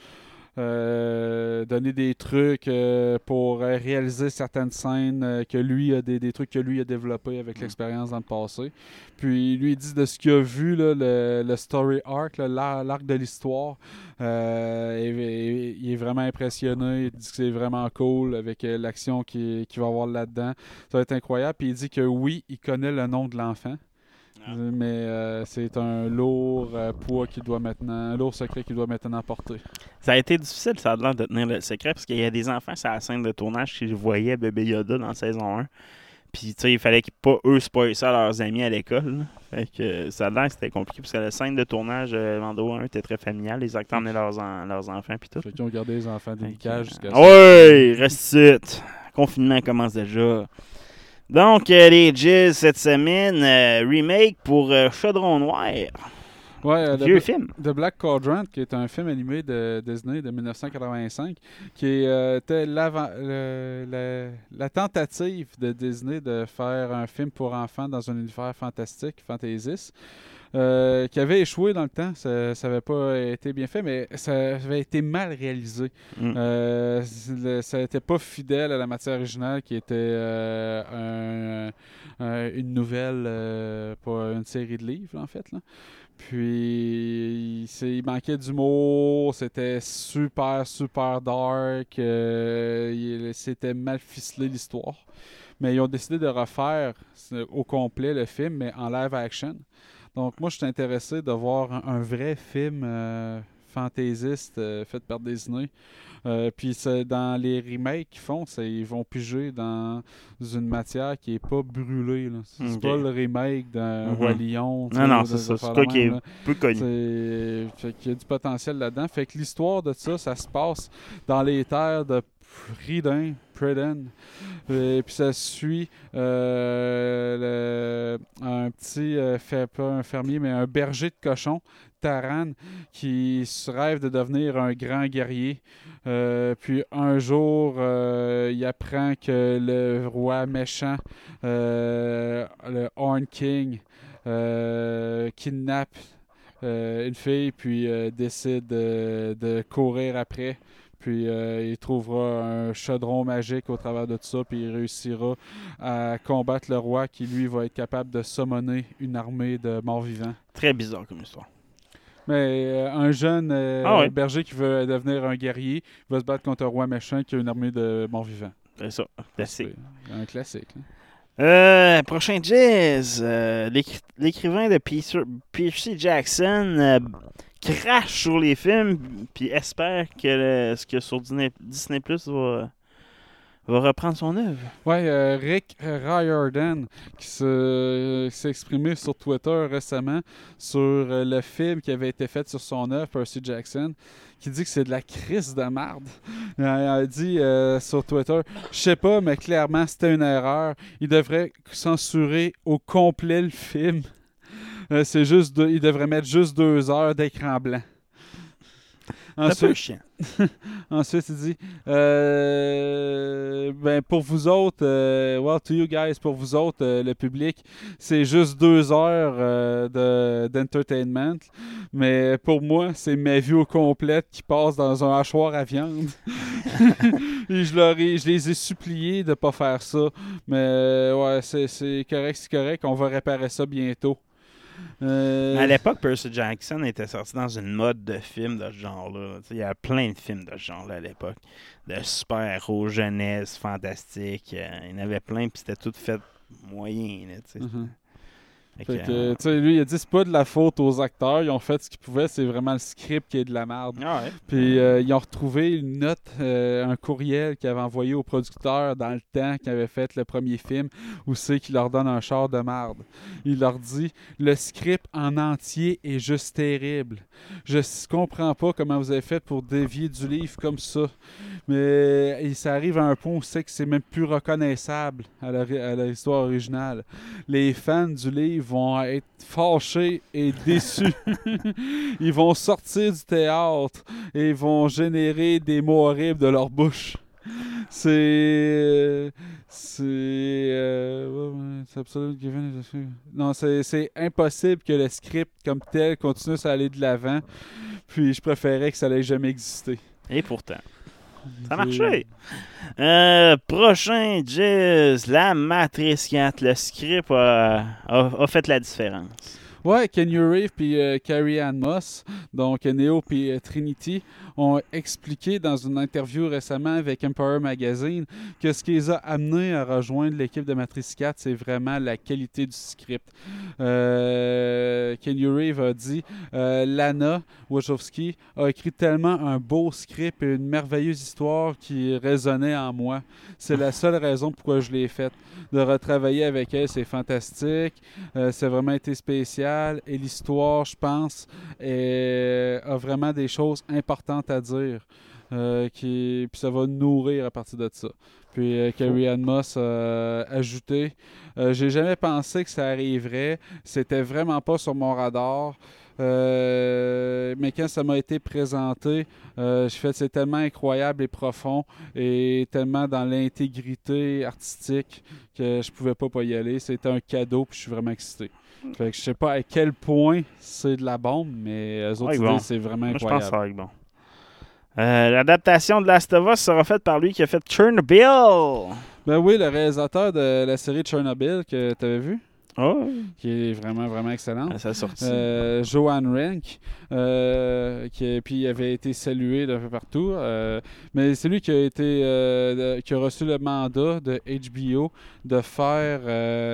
euh, donner des trucs euh, pour euh, réaliser certaines scènes euh, que lui a des, des trucs que lui a développés avec l'expérience dans le passé. Puis lui il dit de ce qu'il a vu là, le, le story arc, l'arc de l'histoire, il, est vraiment impressionné. Il dit que c'est vraiment cool avec l'action qu'il qu'il va avoir là-dedans. Ça va être incroyable. Puis il dit que oui, il connaît le nom de l'enfant. Ah. Mais euh, c'est un lourd euh, poids qu'il doit maintenant, un lourd secret qu'il doit maintenant porter. Ça a été difficile, ça a l'air de tenir le secret, parce qu'il y a des enfants sur la scène de tournage qui voyaient bébé Yoda dans la saison 1. Puis, tu sais, il fallait qu'ils pas eux spoiler ça à leurs amis à l'école. Fait que euh, ça a l'air que c'était compliqué, parce que la scène de tournage, euh, Mando 1 était très familiale. Les acteurs emmenaient leurs, en- leurs enfants, puis tout. Qu'ils ont gardé les enfants délicats jusqu'à Ouais, reste ici. Confinement commence déjà. Donc, euh, les Jizz cette semaine, euh, remake pour euh, Chaudron Noir. Ouais, euh, Vieux The, film. The Black Quadrant, qui est un film animé de Disney de 1985, qui était le- la tentative de Disney de faire un film pour enfants dans un univers fantastique, fantaisiste. Euh, qui avait échoué dans le temps, ça n'avait pas été bien fait, mais ça avait été mal réalisé. Mm. Euh, le- ça n'était pas fidèle à la matière originale qui était euh, un- un- une nouvelle, pas une série de livres en fait. Là. Puis c'est- il manquait d'humour, c'était super, super dark, il- c'était mal ficelé l'histoire. Mais ils ont décidé de refaire au complet le film, mais en live action. Donc moi, je suis intéressé de voir un, un vrai film euh, fantaisiste euh, fait par Disney. Euh, puis c'est dans les remakes qu'ils font, ils vont piger dans une matière qui est pas brûlée. C'est Ok. pas le remake d'un Mhm. Roi Lion. Non, non, c'est ça. C'est quoi qui est peu connu. Fait qu'il y a du potentiel là-dedans. Fait que l'histoire de ça, ça se passe dans les terres de Pridin, Priden. Et puis ça suit euh, un petit euh, pas un fermier, mais un berger de cochons, Taran, qui se rêve de devenir un grand guerrier. Euh, puis un jour, il apprend que le roi méchant, le Horn King, kidnappe une fille, puis décide de, de courir après. Puis euh, il trouvera un chaudron magique au travers de tout ça, puis il réussira à combattre le roi qui, lui, va être capable de summoner une armée de morts-vivants. Très bizarre comme histoire. Mais euh, un jeune euh, Ah ouais. berger qui veut devenir un guerrier va se battre contre un roi méchant qui a une armée de morts-vivants. C'est ça. Classique. C'est un classique. hein. Euh, prochain jazz. l'écri- L'écrivain de Peter- Percy Jackson crache sur les films puis espère que ce que sur Disney, Plus va, va reprendre son œuvre. Ouais, euh, Rick Riordan qui euh, s'est exprimé sur Twitter récemment sur euh, le film qui avait été fait sur son œuvre, Percy Jackson, qui dit que c'est de la crise de marde. Il a dit sur Twitter, je sais pas, mais clairement c'était une erreur. Il devrait censurer au complet le film. Euh, c'est juste, deux- il devrait mettre juste deux heures d'écran blanc. C'est un peu Ensuite, chiant. Ensuite, il dit euh, ben pour vous autres, euh, well, to you guys, pour vous autres, euh, le public, c'est juste deux heures de- d'entertainment. Mais pour moi, c'est ma vie au complète qui passe dans un hachoir à viande. Et je, leur ai- je les ai suppliés de pas faire ça. Mais ouais, c'est correct, c'est correct. On va réparer ça bientôt. Euh, À l'époque, Percy Jackson était sorti dans une mode de films de ce genre-là. Il y a plein de films de ce genre-là à l'époque. De super-héros, jeunesse, fantastique. euh, il y en avait plein, puis c'était tout fait moyen. Là, sais. Fait que, euh, tu sais, lui, il a dit c'est pas de la faute aux acteurs. Ils ont fait ce qu'ils pouvaient. C'est vraiment le script qui est de la merde. ah ouais. Puis euh, ils ont retrouvé une note, euh, un courriel qu'ils avaient envoyé au producteur dans le temps qu'ils avaient fait le premier film, où c'est qu'il leur donne un char de merde. Il leur dit le script en entier est juste terrible. Je comprends pas comment vous avez fait pour dévier du livre comme ça. Mais et ça arrive à un point où c'est que c'est même plus reconnaissable à la, ré- à la histoire originale. Les fans du livre vont être fâchés et déçus. ils vont sortir du théâtre et vont générer des mots horribles de leur bouche. C'est. C'est. euh, c'est absolument given. Non, c'est impossible que le script comme tel continue à aller de l'avant. Puis je préférais que ça n'allait jamais exister. Et pourtant. Ça a marché. Euh, prochain jazz, la Matrice 4. Le script a, a- fait la différence. Ouais, Kenny Reeve puis euh, Carrie Ann Moss, donc Neo puis euh, Trinity, ont expliqué dans une interview récemment avec Empire Magazine que ce qui les a amenés à rejoindre l'équipe de Matrice 4, c'est vraiment la qualité du script. Euh, Kenny Reeve a dit euh, Lana Wachowski a écrit tellement un beau script et une merveilleuse histoire qui résonnait en moi. C'est la seule raison pourquoi je l'ai faite. De retravailler avec elle, c'est fantastique. Euh, ça a vraiment été spécial. Et l'histoire, je pense, a vraiment des choses importantes à dire. Euh, puis ça va nourrir à partir de ça. Puis euh, Carrie Ann Moss a ajouté euh, J'ai jamais pensé que ça arriverait. C'était vraiment pas sur mon radar. Euh, mais quand ça m'a été présenté, euh, je fais c'est tellement incroyable et profond et tellement dans l'intégrité artistique que je pouvais pas pas y aller. C'était un cadeau puis je suis vraiment excité. Fait que je sais pas à quel point c'est de la bombe, mais eux autres Ouais, bon. c'est vraiment Moi, je incroyable. pense que ça va être bon. Euh, L'adaptation de Last of Us sera faite par lui qui a fait Chernobyl. Ben oui, le réalisateur de la série Chernobyl que tu avais vu, Oh, qui est vraiment, vraiment excellent. ça a sorti. Euh, Joanne Rank, euh, qui puis avait été salué d'un peu partout. euh, mais c'est lui qui a été de- qui a reçu le mandat de HBO de faire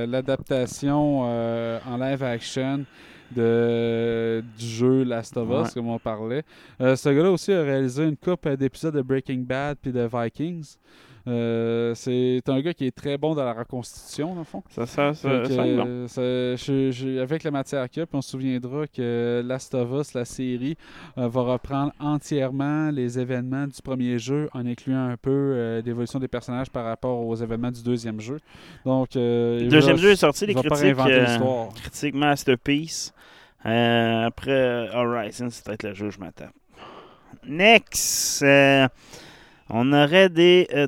l'adaptation en live action de, du jeu Last of Us, Ouais. comme on parlait. Euh, ce gars-là aussi a réalisé une couple d'épisodes de Breaking Bad puis de Vikings. Euh, c'est un gars qui est très bon dans la reconstitution, dans le fond. Ça, ça, ça, bon. euh, ça- je- je- avec la matière puis on se souviendra que Last of Us, la série, euh, va reprendre entièrement les événements du premier jeu en incluant un peu l'évolution des personnages par rapport aux événements du deuxième jeu. Donc, Le deuxième va- jeu est sorti, les critiques, critiques Masterpiece. Euh, après euh, Horizon, c'est peut-être le jeu que je m'attends. Next, euh, on aurait des. euh,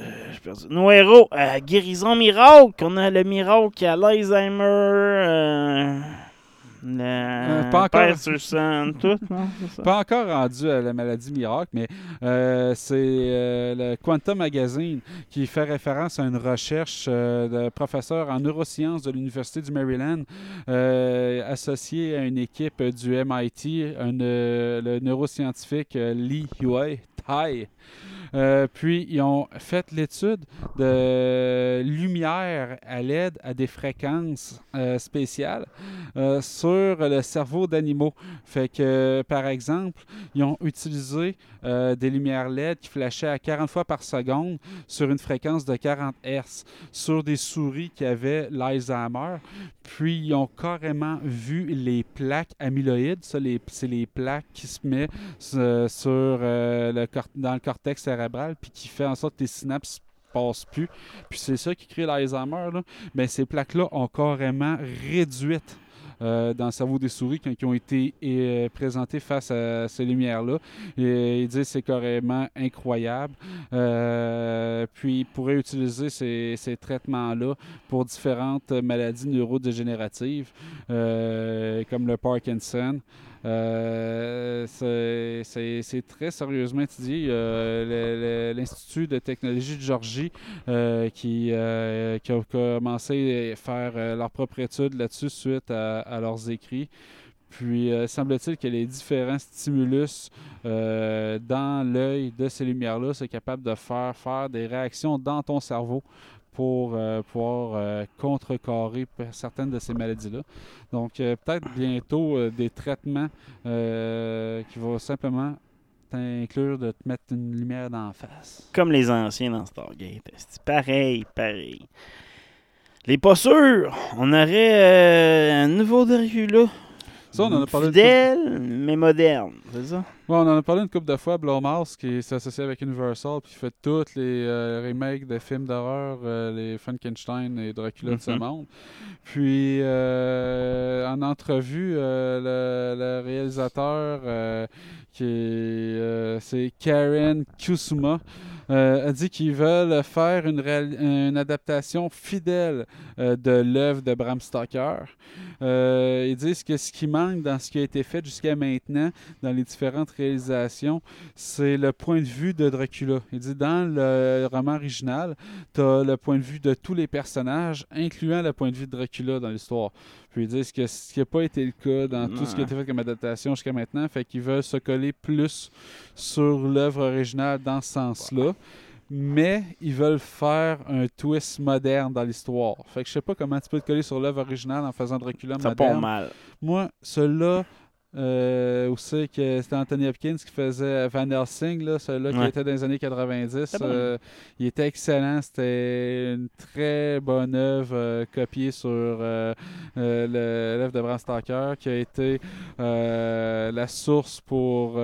euh, euh, guérison miracle. On a le miracle qui a l'Alzheimer. Euh, le pas encore. Patterson, tout, non? C'est ça? Pas encore rendu à la maladie miracle, mais euh, c'est euh, le Quantum Magazine qui fait référence à une recherche euh, de professeur en neurosciences de l'Université du Maryland euh, associé à une équipe du MIT, un, euh, le neuroscientifique euh, Lee Huey Euh, puis, ils ont fait l'étude de lumière à l'aide à des fréquences euh, spéciales euh, sur le cerveau d'animaux. Fait que, par exemple, ils ont utilisé des lumières LED qui flashaient à 40 fois par seconde sur une fréquence de 40 Hz sur des souris qui avaient l'Alzheimer. Puis, ils ont carrément vu les plaques amyloïdes. Ça, c'est les plaques qui se mettent sur, le dans le cortex cérébral puis qui fait en sorte que les synapses passent plus. Puis c'est ça qui crée l'Alzheimer. Là. Ben, ces plaques-là ont carrément réduite euh, dans le cerveau des souris ils ont été euh, présentés face à ces lumières-là. Ils disent que c'est carrément incroyable. Euh, puis ils pourraient utiliser ces, ces traitements-là pour différentes maladies neurodégénératives, euh, comme le Parkinson. Euh, c'est- très sérieusement étudié. Euh, L'Institut de technologie de Georgie euh, qui, a commencé à faire leur propre étude là-dessus suite à, à leurs écrits. Puis, semble-t-il que les différents stimulus dans l'œil de ces lumières-là, c'est capable de faire faire des réactions dans ton cerveau pour euh, pouvoir euh, contrecarrer certaines de ces maladies-là. Donc, euh, peut-être bientôt des traitements qui vont simplement t'inclure de te mettre une lumière d'en face. Comme les anciens dans Stargate. Pareil, pareil. Les pas sûrs, on aurait un nouveau Dracula. Ça, on en a parlé une Fidèle, mais moderne, c'est ça? Ouais, on en a parlé une couple de fois, Blumhouse, qui s'associe avec Universal, puis fait tous les euh, remakes de films d'horreur, euh, les Frankenstein et Dracula de ce Mhm. monde. Puis, euh, en entrevue, euh, le, le réalisateur, euh, qui est, euh, c'est Karen Kusuma, euh, a dit qu'ils veulent faire une, adaptation fidèle euh, de l'œuvre de Bram Stoker. Euh, ils disent que ce qui manque dans ce qui a été fait jusqu'à maintenant, dans les différentes réalisations, c'est le point de vue de Dracula. Il dit dans le roman original, tu as le point de vue de tous les personnages, incluant le point de vue de Dracula dans l'histoire. Puis ils disent que ce qui n'a pas été le cas dans tout ce qui a été fait comme adaptation jusqu'à maintenant, fait qu'ils veulent se coller plus sur l'œuvre originale dans ce sens-là. Mais ils veulent faire un twist moderne dans l'histoire. Fait que je sais pas comment tu peux te coller sur l'œuvre originale en faisant Dracula Ça moderne. pas mal. Moi, celui-là, euh, où c'est que c'était Anthony Hopkins qui faisait Van Helsing, là, celui-là qui était dans les années 90. C'était bon. euh, il était excellent. C'était une très bonne œuvre euh, copiée sur euh, l'œuvre de Bram Stoker qui a été la source pour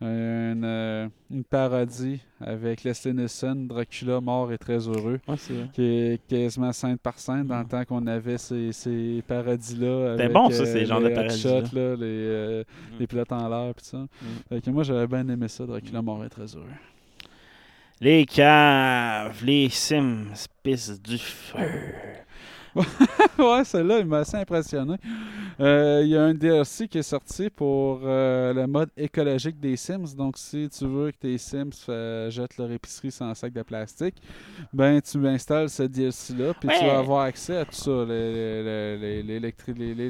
une, euh, une parodie avec Leslie Nielsen, Dracula mort et très heureux Ouais, qui est quasiment scène par scène dans le temps qu'on avait ces, ces parodies-là. C'était bon, ça, euh, ces genres de les parodies-là. hotshots, là, les, euh, les pilotes en l'air, pis ça. Fait que moi, j'avais bien aimé ça, Dracula mort et très heureux. Les caves, les Sims, pissent du feu. ouais, celle-là, il m'a assez impressionné. Euh, Il y a un DLC qui est sorti pour euh, le mode écologique des Sims. Donc, si tu veux que tes Sims euh, jettent leur épicerie sans sac de plastique, ben tu installes ce DLC-là, puis tu vas avoir accès à tout ça,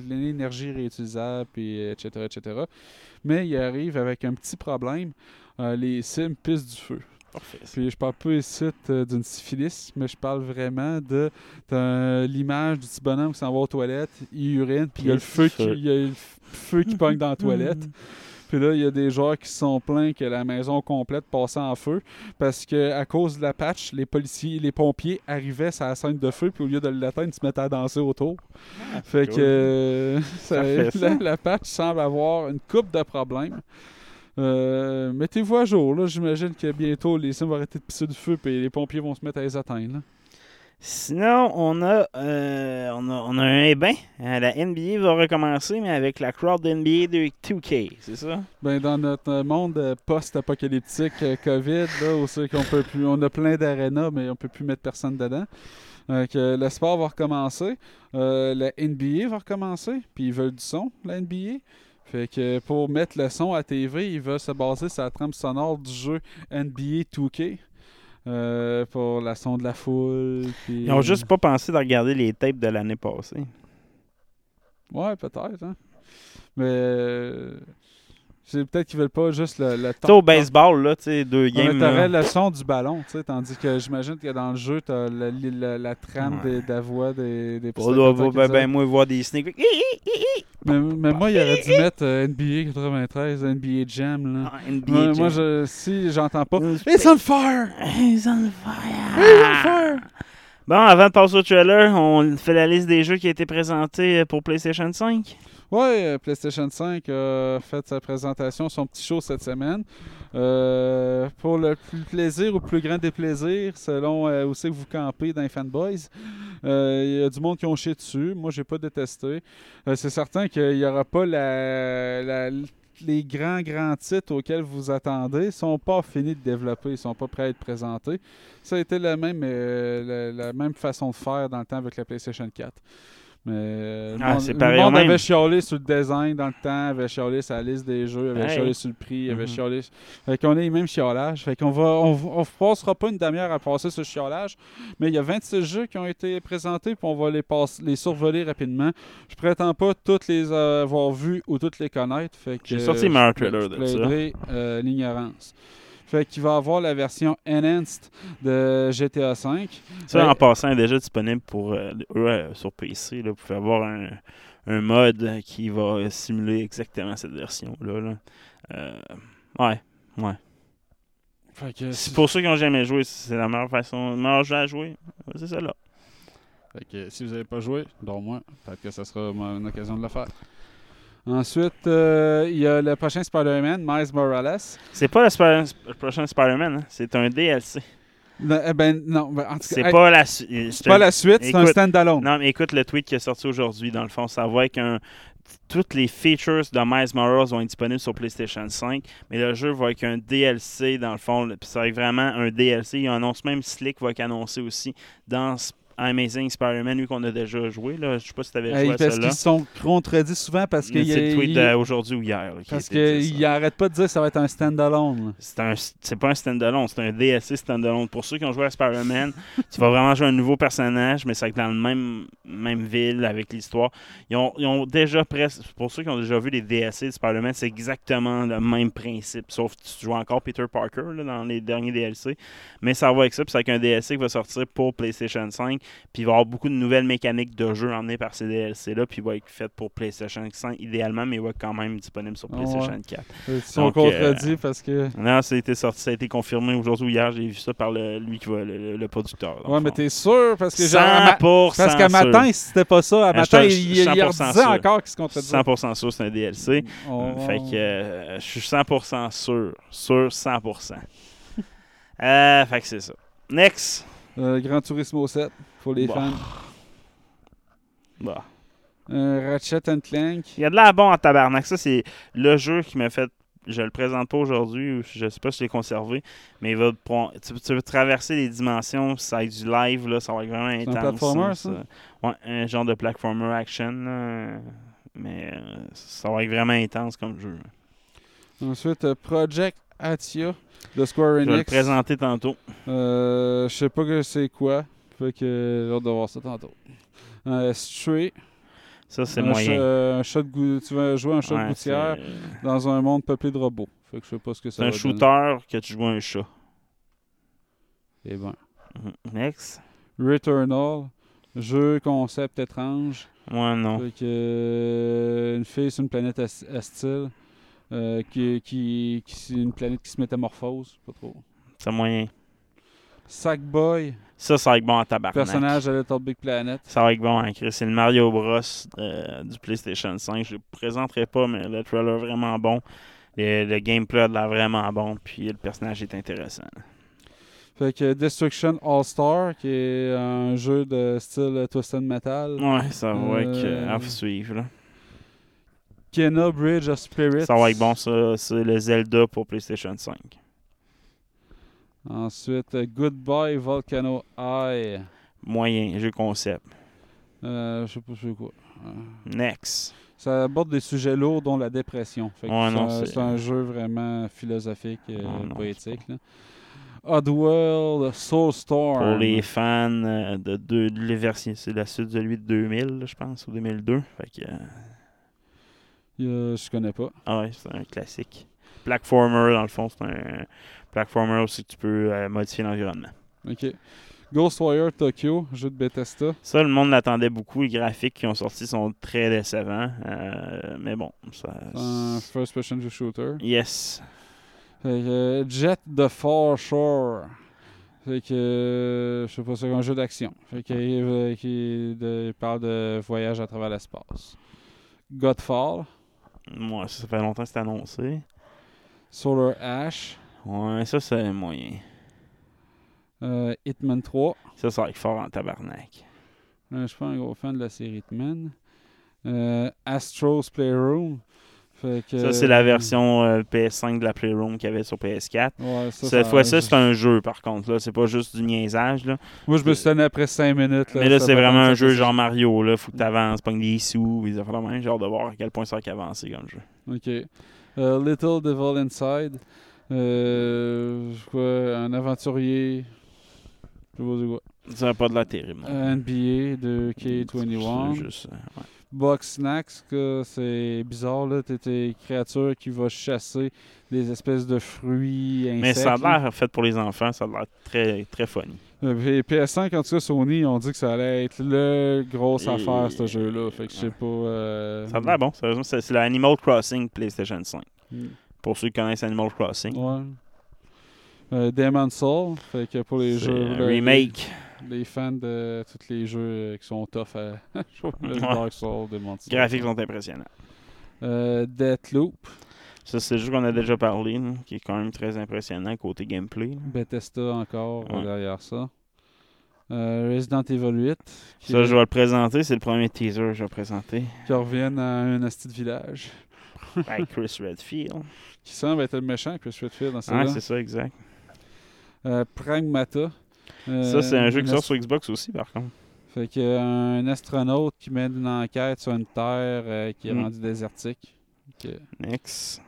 l'énergie réutilisable, puis etc., etc. Mais il arrive avec un petit problème. Les Sims pissent du feu. Parfait. Puis je parle pas ici euh, d'une syphilis, mais je parle vraiment de l'image du petit bonhomme qui s'en va aux toilettes, il urine, puis il y a le feu qui, feu. il y a le f- feu qui pogne dans la toilette. Puis là, il y a des joueurs qui se sont plaints que la maison complète passait en feu parce que à cause de la patch, les policiers, les pompiers arrivaient sur la scène de feu, puis au lieu de l'atteindre, ils se mettaient à danser autour. fait cool. que euh, ça- fait ça. la, la patch semble avoir une coupe de problèmes. Euh, Mettez-vous à jour, là. J'imagine que bientôt les sims vont arrêter de pisser du feu et les pompiers vont se mettre à les atteindre. là. Sinon, on a, euh, on a, on a un bain. la NBA va recommencer, mais avec la crowd NBA de 2K, c'est ça? Ben, dans notre monde euh, post-apocalyptique COVID, là, où c'est qu'on peut plus, on a plein d'arénas, mais on peut plus mettre personne dedans. Euh, que le sport va recommencer, euh, la NBA va recommencer, puis ils veulent du son, la NBA. Fait que pour mettre le son à TV, ils veulent se baser sur la trame sonore du jeu NBA 2K. euh, pour la son de la foule. puis- Ils ont juste pas pensé de regarder les tapes de l'année passée. Ouais, peut-être. Hein? Mais euh, c'est peut-être qu'ils veulent pas juste le, le Tu sais, au baseball, là, tu sais, deux games. T'aurais le son du ballon, tu sais, tandis que j'imagine que dans le jeu, t'as la, la, la trame Ouais. des- de la voix des, des qui ben, ben, moi voir des sneaks. Mais, mais moi, il aurait dû mettre euh, NBA 93, NBA Jam. Là. Ah, NBA Moi, moi, Jam. je, si j'entends pas, It's on fire! He's on fire. It's on fire! Bon, avant de passer au trailer, on fait la liste des jeux qui a été présentés pour PlayStation 5. Ouais, euh, PlayStation 5 a fait sa présentation, son petit show cette semaine. Euh, pour le plus plaisir ou le plus grand des plaisirs, selon euh, où c'est que vous campez dans les fanboys, il y a du monde qui ont chié dessus. Moi, j'ai pas détesté. C'est certain qu'il n'y aura pas la, les grands, grands titres auxquels vous attendez. Ils sont pas finis de développer, ils sont pas prêts à être présentés. Ça a été la même, la même façon de faire dans le temps avec la PlayStation 4. Mais euh, Ah, le monde avait chialé sur le design dans le temps, avait chialé sur la liste des jeux, avait Hey. chialé sur le prix, avait Mhm. chialé. Fait qu'on a les mêmes chiolages. Fait qu'on va, on, on passera pas une demi-heure à passer ce chiolage, mais il y a 26 jeux qui ont été présentés, puis on va les, passer, les survoler rapidement. Je prétends pas toutes les avoir vus ou toutes les connaître. Fait que J'ai sorti je- trailer de ça. euh, l'ignorance. Fait qu'il va avoir la version enhanced de GTA V. Ça, Ouais. en passant, est déjà disponible pour euh, euh, sur PC. Là, vous pouvez avoir un, un mode qui va simuler exactement cette version-là. là. Euh, ouais, ouais. C'est pour ceux qui n'ont jamais joué, c'est la meilleure façon, le meilleur jeu à jouer. C'est ça là. Fait que si vous n'avez pas joué, dont moi, peut-être que ça sera une occasion de le faire. Ensuite, euh, il y a le prochain Spider-Man, Miles Morales. C'est pas le, prochain Spider-Man, hein, c'est un DLC. Non, eh ben, non, ben, en tout C'est cas, hey, pas la suite. c'est pas la suite, c'est un Écoute, standalone. Non, mais écoute le tweet qui est sorti aujourd'hui. Dans le fond, ça va être un. Toutes les features de Miles Morales vont être disponibles sur PlayStation 5, mais le jeu va être un DLC dans le fond. Puis ça va être vraiment un DLC. Il annonce même Slick va être annoncé aussi dans Amazing Spider-Man, lui qu'on a déjà joué. Là. Je sais pas si tu avais Hey, joué à parce qu'ils sont contredits souvent parce qu'il C'est le tweet d'aujourd'hui ou hier. parce a été dit, ça. qu'il arrête pas de dire que ça va être un standalone. C'est pas un standalone, c'est un DLC standalone. Pour ceux qui ont joué à Spider-Man, tu vas vraiment jouer un nouveau personnage, mais c'est dans le même, même ville avec l'histoire. Ils ont, ils ont déjà presque. Pour ceux qui ont déjà vu les DLC de Spider-Man, c'est exactement le même principe. Sauf que tu joues encore Peter Parker là, dans les derniers DLC. Mais ça va avec ça, puis c'est avec un DLC qui va sortir pour PlayStation 5. Puis il va y avoir beaucoup de nouvelles mécaniques de jeu emmenées par ces DLC-là. Puis il va être fait pour PlayStation 5 idéalement, mais il va être quand même disponible sur Ah PlayStation ouais. 4. Ils sont Donc, contredits parce que. Non, ça a été sorti, ça a été confirmé aujourd'hui ou hier. J'ai vu ça par le, lui qui va, le, producteur. Ouais, mais t'es sûr parce que genre, à ma- 100% parce qu'à matin, si c'était pas ça, à Ah, matin, il, il, il 100% redisait sûr. encore qu'il se contredisait. 100% sûr, c'est un DLC. On- Fait que euh, je suis 100% sûr. Sûr 100%. euh, fait que c'est ça. Next. Euh, Gran Turismo 7 pour les Bah. fans. Bah. Euh, Ratchet and Clank. Il y a de la bon en tabarnak. Ça, c'est le jeu qui m'a fait. Je le présente pas aujourd'hui, ou je sais pas si je l'ai conservé, mais il va tu, tu veux traverser les dimensions, ça va être du live, là, ça va être vraiment un intense. platformer, là, ça? Ouais, un genre de platformer action, là, mais euh, ça va être vraiment intense comme jeu. Ensuite, euh, Project Atia de Square Je vais le Enix. présenter tantôt. Euh, je sais pas que c'est quoi. Fait que j'ai hâte de voir ça tantôt. Euh, Stray. Ça, c'est moyen. chat- un chat de tu vas jouer un chat de gouttière dans un monde peuplé de robots. Fait que je sais pas ce que ça C'est un donner. shooter que tu joues un chat. Eh ben. Mhm. Next. Returnal. Jeu concept étrange. Ouais, non. Fait que, euh, une fille sur une planète hostile. euh, qui, qui, qui- c'est une planète qui se métamorphose. Pas trop. C'est moyen. Sackboy, Ça, ça va être bon à tabarnak. personnage de Little Big Planet. Ça va être bon à Chris. C'est le Mario Bros euh, du PlayStation 5. Je le présenterai pas, mais le trailer est vraiment bon. Le, le gameplay a l'air vraiment bon. Puis le personnage est intéressant. Fait que Destruction All-Star, qui est un jeu de style Twisted Metal. Ouais, ça va être Euh, euh, à suivre. là. Kena Bridge of Spirits. Ça va être bon, ça. C'est le Zelda pour PlayStation 5. Ensuite, euh, Goodbye Volcano Eye. Moyen, jeu concept. Euh, je sais pas c'est quoi. Euh, Next. Ça aborde des sujets lourds, dont la dépression. Ouais, c'est non, un- jeu vraiment philosophique, et Ah, non, poétique. là. Oddworld Soulstorm. Pour les fans euh, de, de versions, c'est la suite de lui de 2000, là, je pense, ou 2002. Fait que, euh, je connais pas. ah ouais, c'est un classique. Platformer, dans le fond, c'est un platformer aussi que tu peux euh, modifier l'environnement. Ok. Ghostwire Tokyo, jeu de Bethesda. Ça, le monde l'attendait beaucoup. Les graphiques qui ont sorti sont très décevants. euh, mais bon, ça. Un first person shooter. Yes. Fait que, euh, Jet the Far Shore. Fait que, je sais pas, c'est un jeu d'action. Fait que, il parle de voyage à travers l'espace. Godfall, Moi, ça fait longtemps que c'est annoncé. Solar Ash, Ouais, ça, c'est moyen. euh, Hitman 3. Ça, ça va être fort en tabarnak. Euh, je suis pas un gros fan de la série Hitman. Euh, Astro's Playroom. Fait que, Ça, c'est la version euh, PS5 de la Playroom qu'il y avait sur PS4. Ouais, ça, Cette fois-ci, c'est un jeu, par contre. là C'est pas juste du niaisage. Là. Moi, je me suis donné après 5 minutes. Mais là, c'est vraiment un jeu genre Mario. Là. Faut que t'avances, pognes des sous, de même. J'ai hâte de voir à quel point ça va avancer comme jeu. Ok. Little Devil Inside. Euh, quoi, un aventurier. Je sais pas c'est quoi. Ça n'a pas de la terrible. Euh, NBA de K21. C'est juste, euh, ouais. Box Snacks, c'est bizarre, là. T'es des créatures qui vont chasser des espèces de fruits, insectes. Mais ça a l'air fait pour les enfants. Ça a l'air très, très funny. Euh, puis PS5, en tout cas, Sony, ont dit que ça allait être le grosse Et- affaire, ce jeu-là. Fait que je sais pas. euh, Ça a l'air bon. Sérieusement, C'est c'est l'Animal Crossing PlayStation 5. Mm. Pour ceux qui connaissent Animal Crossing. Ouais. Euh, Demon's Soul, fait que pour les jeux. un remake. Les, les fans de tous les jeux euh, qui sont tough à jouer, Ouais. Dark Souls, Demon's Soul. Les graphiques sont impressionnants. Euh, Deathloop, Ça, c'est le jeu qu'on a déjà parlé, là, qui est quand même très impressionnant côté gameplay. là. Bethesda encore Ouais. derrière ça. Euh, Resident Evil 8, qui, Ça, je vais le présenter. C'est le premier teaser que je vais présenter. qui reviennent à un asti de village. Chris Redfield. Qui semble être le méchant, Chris Redfield dans Ouais, celui-là. c'est ça, exact. euh, Pragmata. euh, ça, c'est un jeu qui sort sur Xbox aussi, par contre. Fait que euh, un astronaute qui mène une enquête sur une terre euh, qui est Mm. rendue désertique. Ok. Next.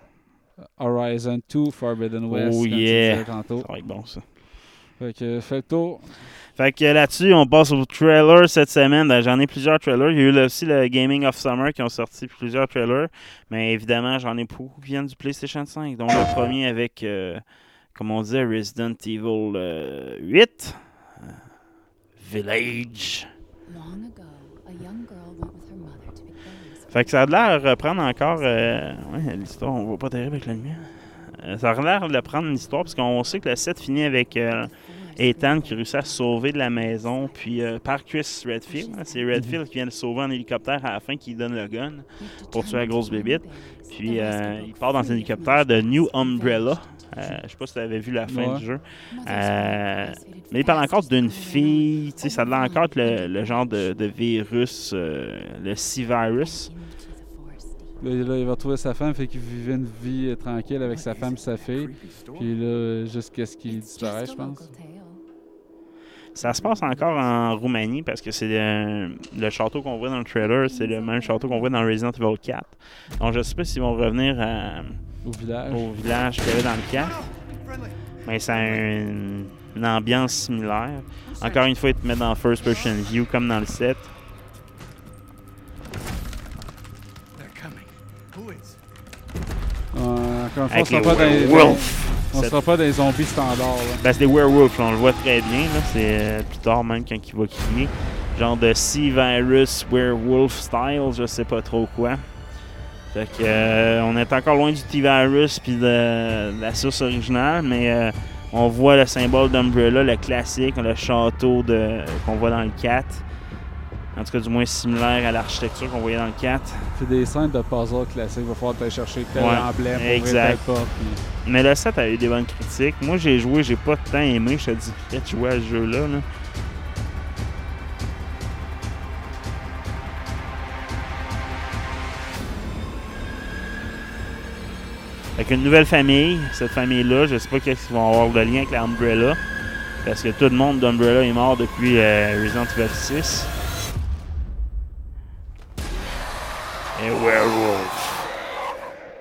Horizon 2 Forbidden West. Oh yeah. Ça va être bon, ça. Fait que fais le tour. Fait que là-dessus, on passe au trailer cette semaine. Ben, J'en ai plusieurs trailers. Il y a eu là aussi le Gaming of Summer qui ont sorti plusieurs trailers. Mais évidemment, j'en ai beaucoup qui viennent du PlayStation 5. Donc le premier avec, euh, comme on disait, Resident Evil euh, 8. euh, Village. Long ago, a young girl went with her mother to be buried. Fait que ça a l'air de reprendre encore. euh, ouais, l'histoire, on voit pas terrible avec la lumière. Euh, ça a l'air de prendre une histoire parce qu'on sait que le set finit avec euh, Ethan qui réussit à se sauver de la maison, puis euh, par Chris Redfield. hein, c'est Redfield qui vient le sauver en hélicoptère à la fin, qui lui donne le gun. pour tuer la grosse bébite. Puis euh, il part dans un hélicoptère de New Umbrella. Euh, je sais pas si tu avais vu la fin Ouais. du jeu. Euh, mais il parle encore d'une fille, tu sais, ça a encore être le, le genre de, de virus, euh, le C-virus. Là, là, il va retrouver sa femme, fait qu'il vivait une vie euh, tranquille avec sa femme et sa fille. Puis là, jusqu'à ce qu'il disparaisse, je pense. Ça se passe encore en Roumanie parce que c'est euh, le château qu'on voit dans le trailer, c'est le même château qu'on voit dans Resident Evil 4. Donc je sais pas s'ils vont revenir à- Au village. au village qu'il y avait dans le 4. Mais ça a une, une ambiance similaire. Encore une fois, ils te mettent dans First Person View comme dans le 7. Euh, encore une fois, Avec les pas dans les. On Cette- sera pas les zombies standards. là. Ben, c'est des werewolves, on le voit très bien. là. C'est euh, plus tard même quand il va crier. Genre de C-Virus Werewolf Style, je sais pas trop quoi. Fait que, euh, on est encore loin du T-Virus puis de, de la source originale, mais euh, on voit le symbole d'Umbrella, le classique, le château de, qu'on voit dans le 4. En tout cas, du moins similaire à l'architecture qu'on voyait dans le 4. Puis des scènes de puzzle classiques, il va falloir aller chercher tel Ouais, emblème pour exact. porte. puis- Mais le 7 a eu des bonnes critiques. Moi, j'ai joué, j'ai pas tant aimé. Je te dis peut-être jouer à ce jeu-là. là. Avec une nouvelle famille, cette famille-là, je sais pas qu'est-ce qu'ils vont avoir de lien avec la Umbrella. Parce que tout le monde d'Umbrella est mort depuis euh, Resident Evil 6. Et Werewolf.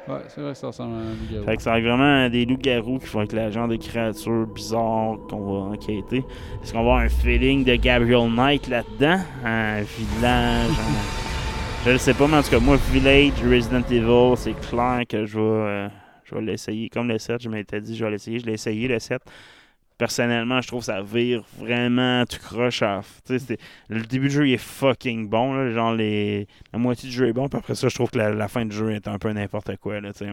Ouais, c'est vrai que ça ressemble à un loup-garou. Fait que c'est vraiment des loups-garous qui vont être la genre de créatures bizarres qu'on va enquêter. Est-ce qu'on va avoir un feeling de Gabriel Knight là-dedans? Un village? un- Je le sais pas, mais en tout cas, moi, Village, Resident Evil, c'est clair que je vais, euh, je vais l'essayer. Comme le 7, je m'étais dit, je vais l'essayer. Je l'ai essayé, le 7. Personnellement, je trouve que ça vire vraiment tout croche. à- tu Le début du jeu il est fucking bon. Là, genre, les... la moitié du jeu est bon. Puis après ça, je trouve que la, la fin du jeu est un peu n'importe quoi. Là, tu.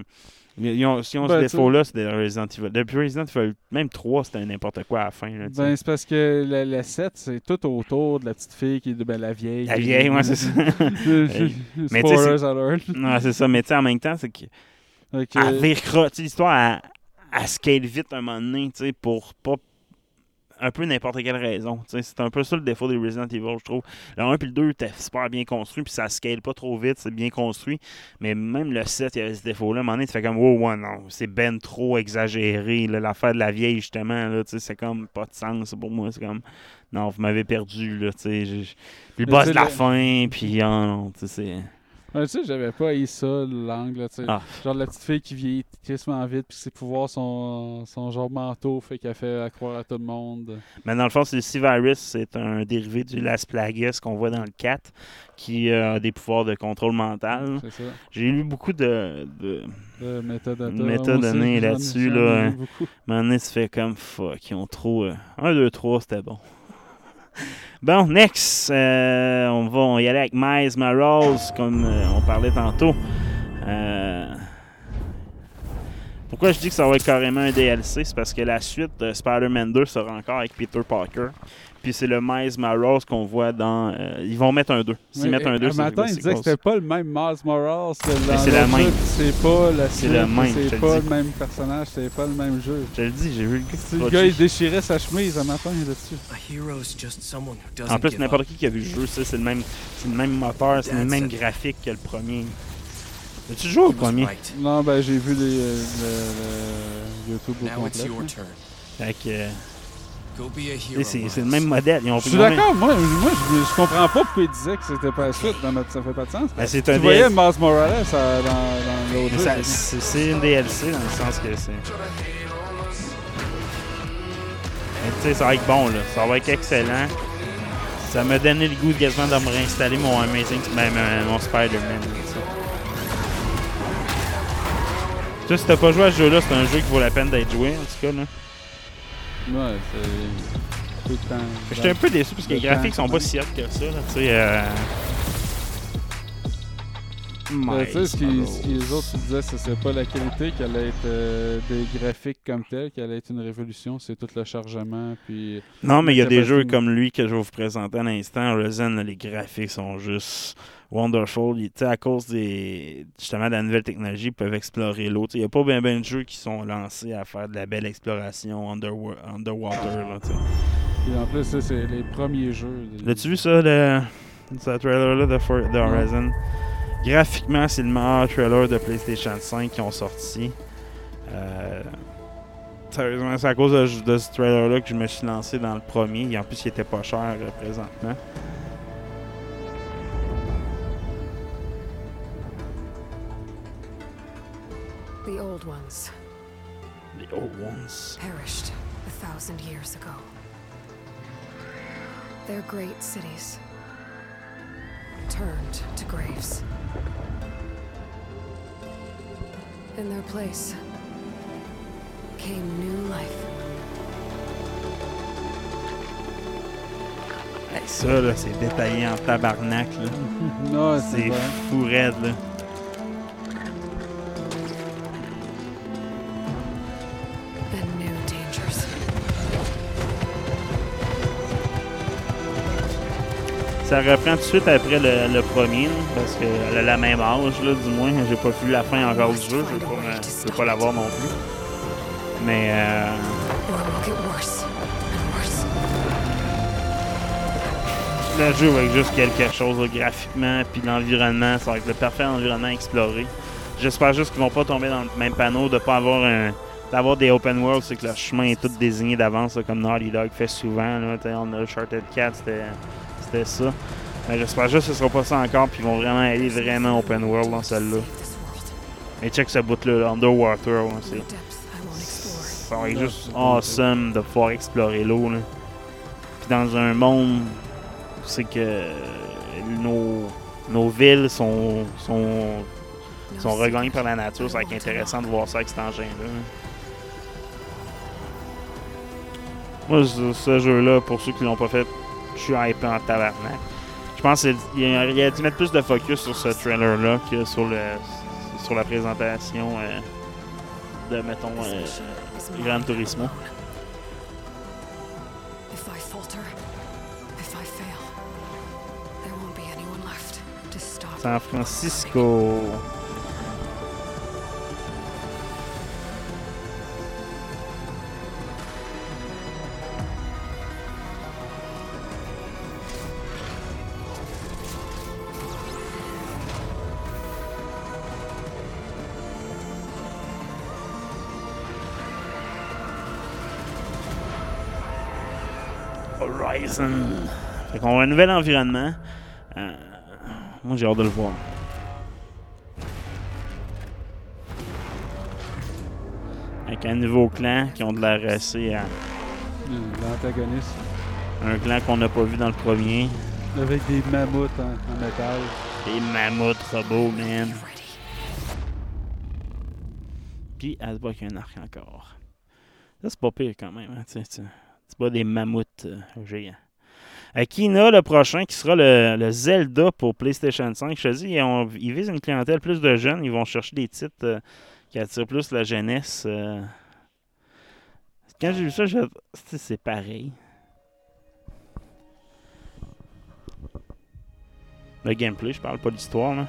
Ils ont, si on Ben, ce tu défaut-là, c'est des Resident Evil. Depuis Resident Evil, même 3, c'était n'importe quoi à la fin. Là, tu. Ben, c'est parce que le, le 7, c'est tout autour de la petite fille qui est de ben, la vieille. La vieille, ouais, c'est ça. Mais tu sais, Spoilers c'est- alert. Ouais, c'est ça. Mais tu sais, en même temps, c'est que. Vire croche. Tu sais, l'histoire, elle scale vite un moment donné, tu sais, pour pas. Un peu n'importe quelle raison. tu sais. C'est un peu ça le défaut des Resident Evil, je trouve. Le 1 puis le 2 étaient super bien construits, puis ça scale pas trop vite, c'est bien construit. Mais même le 7, il y avait ce défaut-là. À un moment donné, tu fais comme, wow, ouais, non, c'est ben trop exagéré. L'affaire de la vieille, justement, là, tu sais, c'est comme pas de sens pour moi. C'est comme, non, vous m'avez perdu, là, tu sais. Puis le boss de la fin, puis, ah non, tu sais, tu sais, j'avais pas haï ça, l'angle, là, tu sais. Ah. Genre la petite fille qui vieillit quasiment vite, puis ses pouvoirs sont, sont genre manteau, fait qu'elle fait à croire à tout le monde. Mais dans le fond, c'est le C-Virus, c'est un dérivé du Las Plagas qu'on voit dans le 4, qui a des pouvoirs de contrôle mental. C'est ça. J'ai lu beaucoup de, de De métadonnées là-dessus. Là, un moment donné, tu fais comme fuck, ils ont trop. 1, 2, 3, c'était bon. Bon, next, euh, on va y aller avec Miles Morales, comme euh, on parlait tantôt. Euh, pourquoi je dis que ça va être carrément un DLC? C'est parce que la suite de Spider-Man 2 sera encore avec Peter Parker. Puis c'est le Miles Morales qu'on voit dans. euh, ils vont mettre un 2. S'ils mettent un 2, un c'est matin, il disait que c'était pas le même Miles Morales c'est la même. C'est pas la C'est le même, C'est pas le même personnage, c'est pas le même jeu. Je te le dis, j'ai vu le gars. Le gars il déchirait sa chemise un matin là-dessus. En plus, n'importe qui qui a vu le jeu, ça, c'est le même, c'est le même moteur, c'est le même graphique que le premier. As-tu joué au premier? Non, ben j'ai vu les, euh, le, YouTube au complet. your là. turn. Fait que, euh, tu c'est c'est le même modèle. Ils ont Je suis ils d'accord, moi, moi je, je comprends pas pourquoi il disait que c'était pas la suite, dans notre- ça fait pas de sens. Ben, c'est tu un voyais DLC. Miles Morales dans, dans l'autre jeu. c'est- une DLC dans le sens que c'est. Mais Tu sais, ça va être bon, là. Ça va être excellent. Ça m'a donné le goût quasiment de me réinstaller mon Amazing, même euh, mon Spider-Man. Toi, si t'as pas joué à ce jeu-là, c'est un jeu qui vaut la peine d'être joué, en tout cas, là. Ouais, c'est. Tout le temps. J'étais un peu déçu parce que les Le graphiques sont pas si hot que ça, là. Tu sais, euh... Tu sais, ce, qui, Miles ce que les autres disaient, ce serait pas la qualité qui allait être euh, des graphiques comme tel, qui allait être une révolution, c'est tout le chargement. Puis Non, mais il y a des jeux comme lui que je vais vous présenter à l'instant. Resin, là, les graphiques sont juste wonderful. Il- à cause des justement de la nouvelle technologie, ils peuvent explorer l'eau. Il n'y a pas bien ben de jeux qui sont lancés à faire de la belle exploration underwa- underwater. Là, en plus, c'est les premiers jeux. L'as-tu vu ça, le, ce trailer-là de, For- de Horizon? Graphiquement, c'est le meilleur trailer de PlayStation 5 qui ont sorti. Euh, sérieusement, c'est à cause de, de ce trailer-là que je me suis lancé dans le premier. Et en plus, il était pas cher euh, présentement. The old ones The old ones. perished a thousand years ago. Their great cities turned to graves. In their place came new life. Hey, ça, là, c'est détaillé en tabarnak. Là. Non, c'est fou raide. Là. Ça reprend tout de suite après le, premier, parce qu'elle a la même âge, là, du moins. J'ai pas vu la fin encore du jeu, je vais pas, pas l'avoir non plus. Mais euh, le jeu avec juste quelque chose graphiquement, puis l'environnement, ça va être le parfait environnement à explorer. J'espère juste qu'ils vont pas tomber dans le même panneau, de pas avoir un d'avoir des open world, c'est que le chemin est tout désigné d'avance, comme Naughty Dog fait souvent. Là, on a Uncharted 4, c'était ça. Mais j'espère juste que ce sera pas ça encore, puis ils vont vraiment aller vraiment open world dans celle-là. Mais check ce bout-là, là, Underwater, c'est ça va être juste awesome de pouvoir explorer l'eau. Puis dans un monde où c'est que nos, nos villes sont, sont, sont regagnées par la nature, ça va être intéressant de voir ça avec cet engin-là. Moi, ce jeu-là, pour ceux qui l'ont pas fait, je suis hypé en tabarnak. Je pense qu'il a dû mettre plus de focus sur ce trailer-là que sur, le, sur la présentation euh, de, mettons, euh, Gran Turismo. If I Horizon. Fait qu'on a un nouvel environnement. Euh, moi, j'ai hâte de le voir. Avec un nouveau clan qui ont de l'air assez à L'antagoniste. un clan qu'on n'a pas vu dans le premier. Avec des mammouths en, en métal. Des mammouths robots, man. Puis, elle se bat avec un arc encore. Ça, c'est pas pire quand même. Hein, tu sais, tu- tu bats des mammouths euh, géants. Akina, le prochain, qui sera le, Zelda pour PlayStation 5. Je te dis, ils, visent une clientèle plus de jeunes. Ils vont chercher des titres euh, qui attirent plus la jeunesse. euh. Quand j'ai vu ça, c'est pareil. Le gameplay, je parle pas d'histoire, là.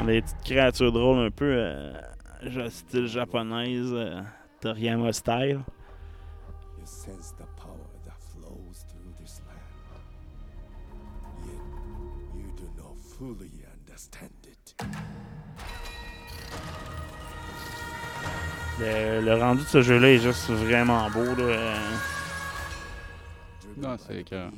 On a des petites créatures drôles un peu euh, style japonaise, euh, Toriyama style. You sense the power that flows through this land. Yet you do not fully understand it. Le, le rendu de ce jeu-là est juste vraiment beau. Là. Non, c'est que.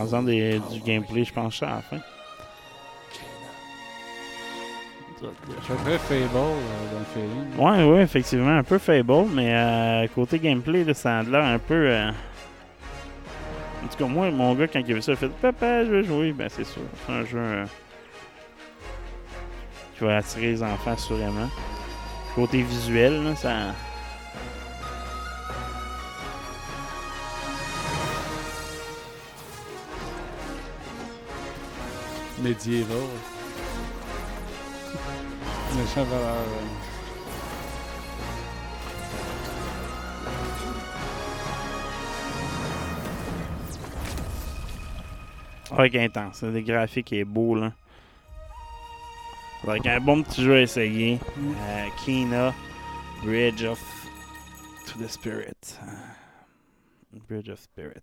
En faisant des- du gameplay, je pense ça à la fin. Je très Fable euh, dans le feeling. Ouais, ouais, effectivement, un peu Fable, mais euh, côté gameplay, là, ça a l'air un peu. euh, En tout cas, moi, mon gars, quand il a vu ça, il a fait Papa, je veux jouer. Ben, c'est sûr. C'est un jeu euh, qui va attirer les enfants, assurément. Côté visuel, là, ça. Médiéval. Méchant valeur. euh, Avec intense. Le graphique est beau, là. Avec un bon petit jeu à essayer. Euh, Kina, Bridge of to the Spirit. Bridge of Spirit.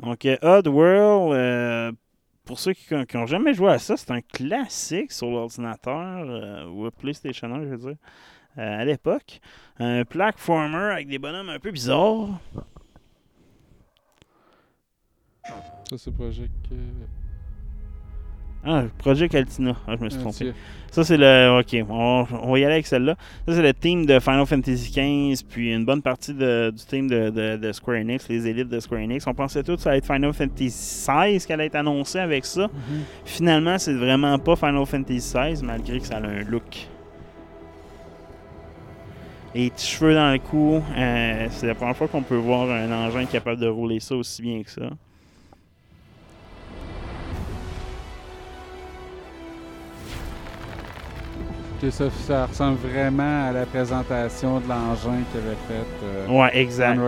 Donc, euh, Oddworld, euh, pour ceux qui n'ont jamais joué à ça, c'est un classique sur l'ordinateur, euh, ou PlayStation 1, je veux dire, euh, à l'époque. Un platformer avec des bonhommes un peu bizarres. Ça, c'est Project. Ah, Project Altina. Ah, je me suis Ah, trompé. Ça, c'est le. Ok, on, on va y aller avec celle-là. Ça, c'est le team de Final Fantasy XV, puis une bonne partie de- du team de, de- de Square Enix, les élites de Square Enix. On pensait tous que ça allait être Final Fantasy XVI qui allait être annoncé avec ça. Finalement, c'est vraiment pas Final Fantasy XVI, malgré que ça a un look. Les petits cheveux dans le cou, euh, c'est la première fois qu'on peut voir un engin capable de rouler ça aussi bien que ça. Que ça, ça ressemble vraiment à la présentation de l'engin qu'il avait fait. euh, Ouais, exact.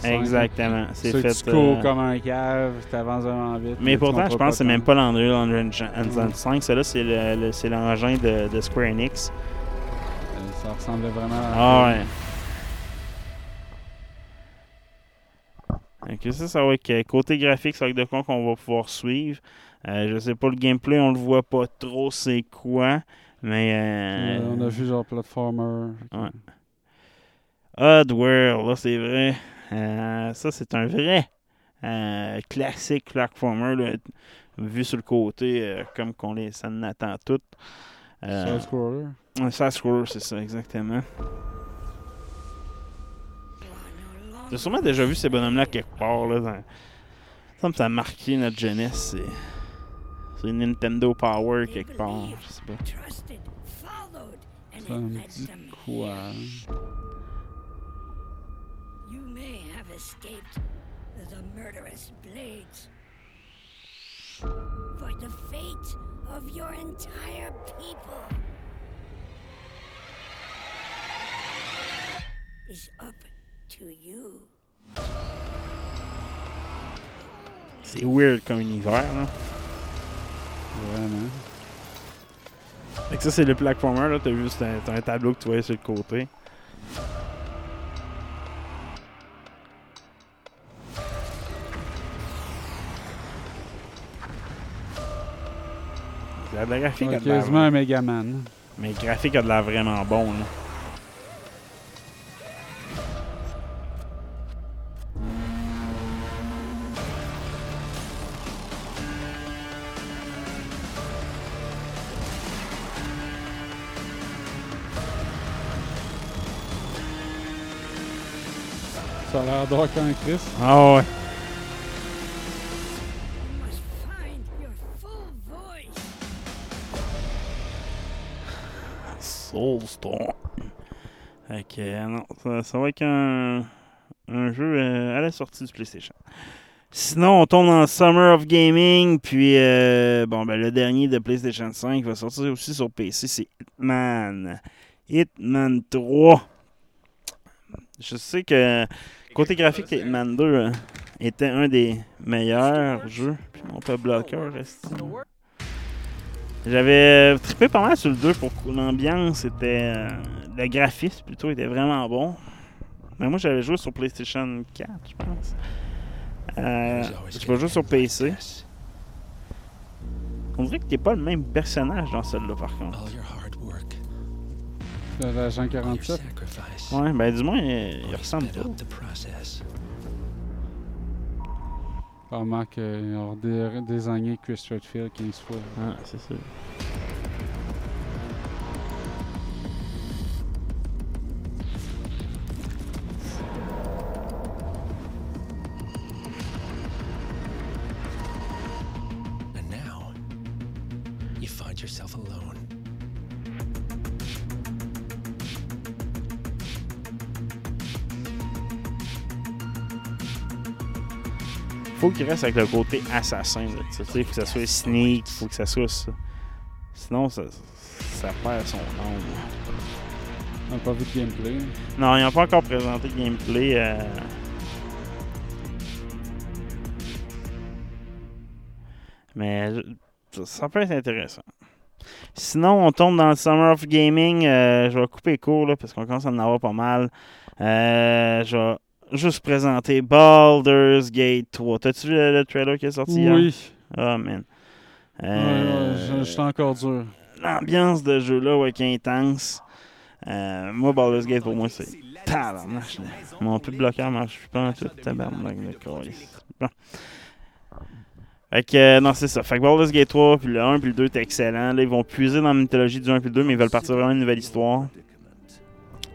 5. Exactement. C'est fait. Tu cours euh, comme un cave, tu avances vraiment vite. Mais pourtant, je pense que c'est même pas l'Unreal Engine Engine Mm. 5. Celui-là, c'est le- le- c'est l'engin de, de Square Enix. Ça ressemblait vraiment à. Ah ouais. Ok, ça, ça va être côté graphique, ça va être de quoi qu'on va pouvoir suivre. Euh, je sais pas le gameplay, on le voit pas trop, c'est quoi. Mais. euh, Euh, on a vu genre platformer. Ouais. Oddworld, là, c'est vrai. Euh, ça, c'est un vrai euh, classique platformer, là, vu sur le côté, comme qu'on les ça en attend toutes. Euh, Side-scroller. side-scroller, c'est ça, exactement. J'ai sûrement déjà vu ces bonhommes-là quelque part. Là, dans- Ça me ça a marqué notre jeunesse. C'est, c'est Nintendo Power quelque part. Je sais pas. Ça me dit quoi? You may have escaped the murderous blades. But the fate of your entire people is up to you. C'est weird comme univers. Là. Vraiment. Fait que ça, c'est le platformer. Là. T'as vu, c'est un, tableau que tu voyais sur le côté. La, la graphique Ouais, a de quasiment un Megaman. Mais le graphique a de l'air vraiment bon. Là. A l'air Chris. Ah ouais. Soulstorm. Ok, non, ça, ça va être un, un jeu euh, à la sortie du PlayStation. Sinon, on tombe dans Summer of Gaming, puis euh, bon, ben, le dernier de PlayStation 5 va sortir aussi sur PC, c'est Hitman. Hitman 3. Je sais que côté graphique, Hitman 2 euh, était un des meilleurs jeux. Puis mon peu bloqueur reste. J'avais trippé pas mal sur le 2 pour que l'ambiance était. euh, le graphisme plutôt était vraiment bon. Mais moi j'avais joué sur PlayStation 4, je pense. Euh, J'ai pas joué sur PC. On dirait que t'es pas le même personnage dans celle-là par contre. De L'agent 47. Ouais, ben du moins, il, il ressemble pas. Ah, Marc, euh, ils ont dé- désigné Chris Redfield 15 fois. Ah, c'est sûr. Faut qu'il reste avec le côté assassin. Là, tu sais, faut que ça soit sneak, faut que ça soit ça. Sinon, ça, ça perd son nom. On n'a pas vu de gameplay. Non, ils n'ont pas encore présenté le gameplay. euh. Mais ça peut être intéressant. Sinon, on tombe dans le Summer of Gaming. euh, je vais couper court là, parce qu'on commence à en avoir pas mal. Euh, je vais juste présenter Baldur's Gate 3. T'as-tu vu le, le trailer qui est sorti hier? Oui. Ah, man. Ouais, Euh, ouais, je- encore dur. L'ambiance de jeu-là, ouais, qui est intense. Euh, moi, Baldur's Gate, pour moi, c'est tabarnache. là. Mon plus bloqueur marche pas en tout. Tabarnak de calice. Bon. Fait que, euh, non, c'est ça. Fait que Baldur's Gate 3, puis le 1, puis le 2 étaient excellents. Là, ils vont puiser dans la mythologie du 1 puis le 2, mais ils veulent partir vraiment une nouvelle histoire.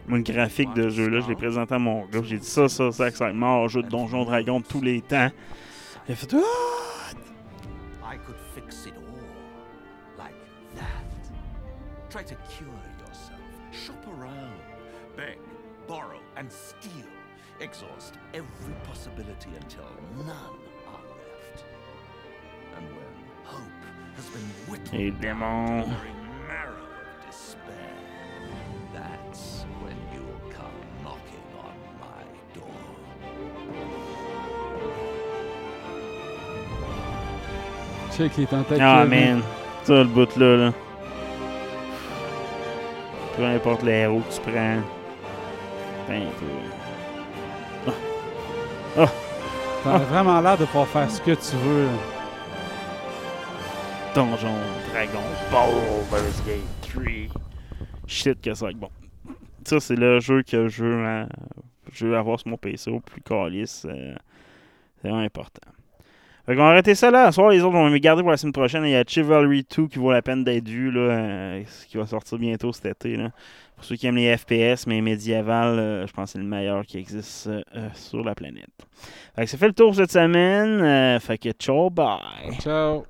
Moi, le graphique de ce jeu-là, je l'ai présenté à mon gars. J'ai dit ça, ça, ça, excitement, jeu de Donjon Dragon de tous les temps. Il a fait Ah! I could fix it all. Like that. Try to cure yourself. Shop around. Beg, borrow, and steal. Exhaust every possibility until none are left. And when hope has been whittled Les démons. En tête. Ah, man. Ça, le bout-là, là. Peu importe les héros que tu prends. Ben, peu. Ah. Ah. T'as vraiment l'air de pouvoir faire ce que tu veux. là. Donjon, Dragon, Baldur's Gate 3. Shit que ça bon. Ça, c'est le jeu que je veux, je veux avoir sur mon PC au plus calice. euh, c'est vraiment important. Fait qu'on va arrêter ça là. À soir, les autres, on va me garder pour la semaine prochaine. Il y a Chivalry 2 qui vaut la peine d'être vu, là, euh, qui va sortir bientôt cet été. Là. Pour ceux qui aiment les FPS, mais médiéval, euh, je pense que c'est le meilleur qui existe euh, sur la planète. Fait que ça fait le tour cette semaine. fait que ciao, bye. Ciao.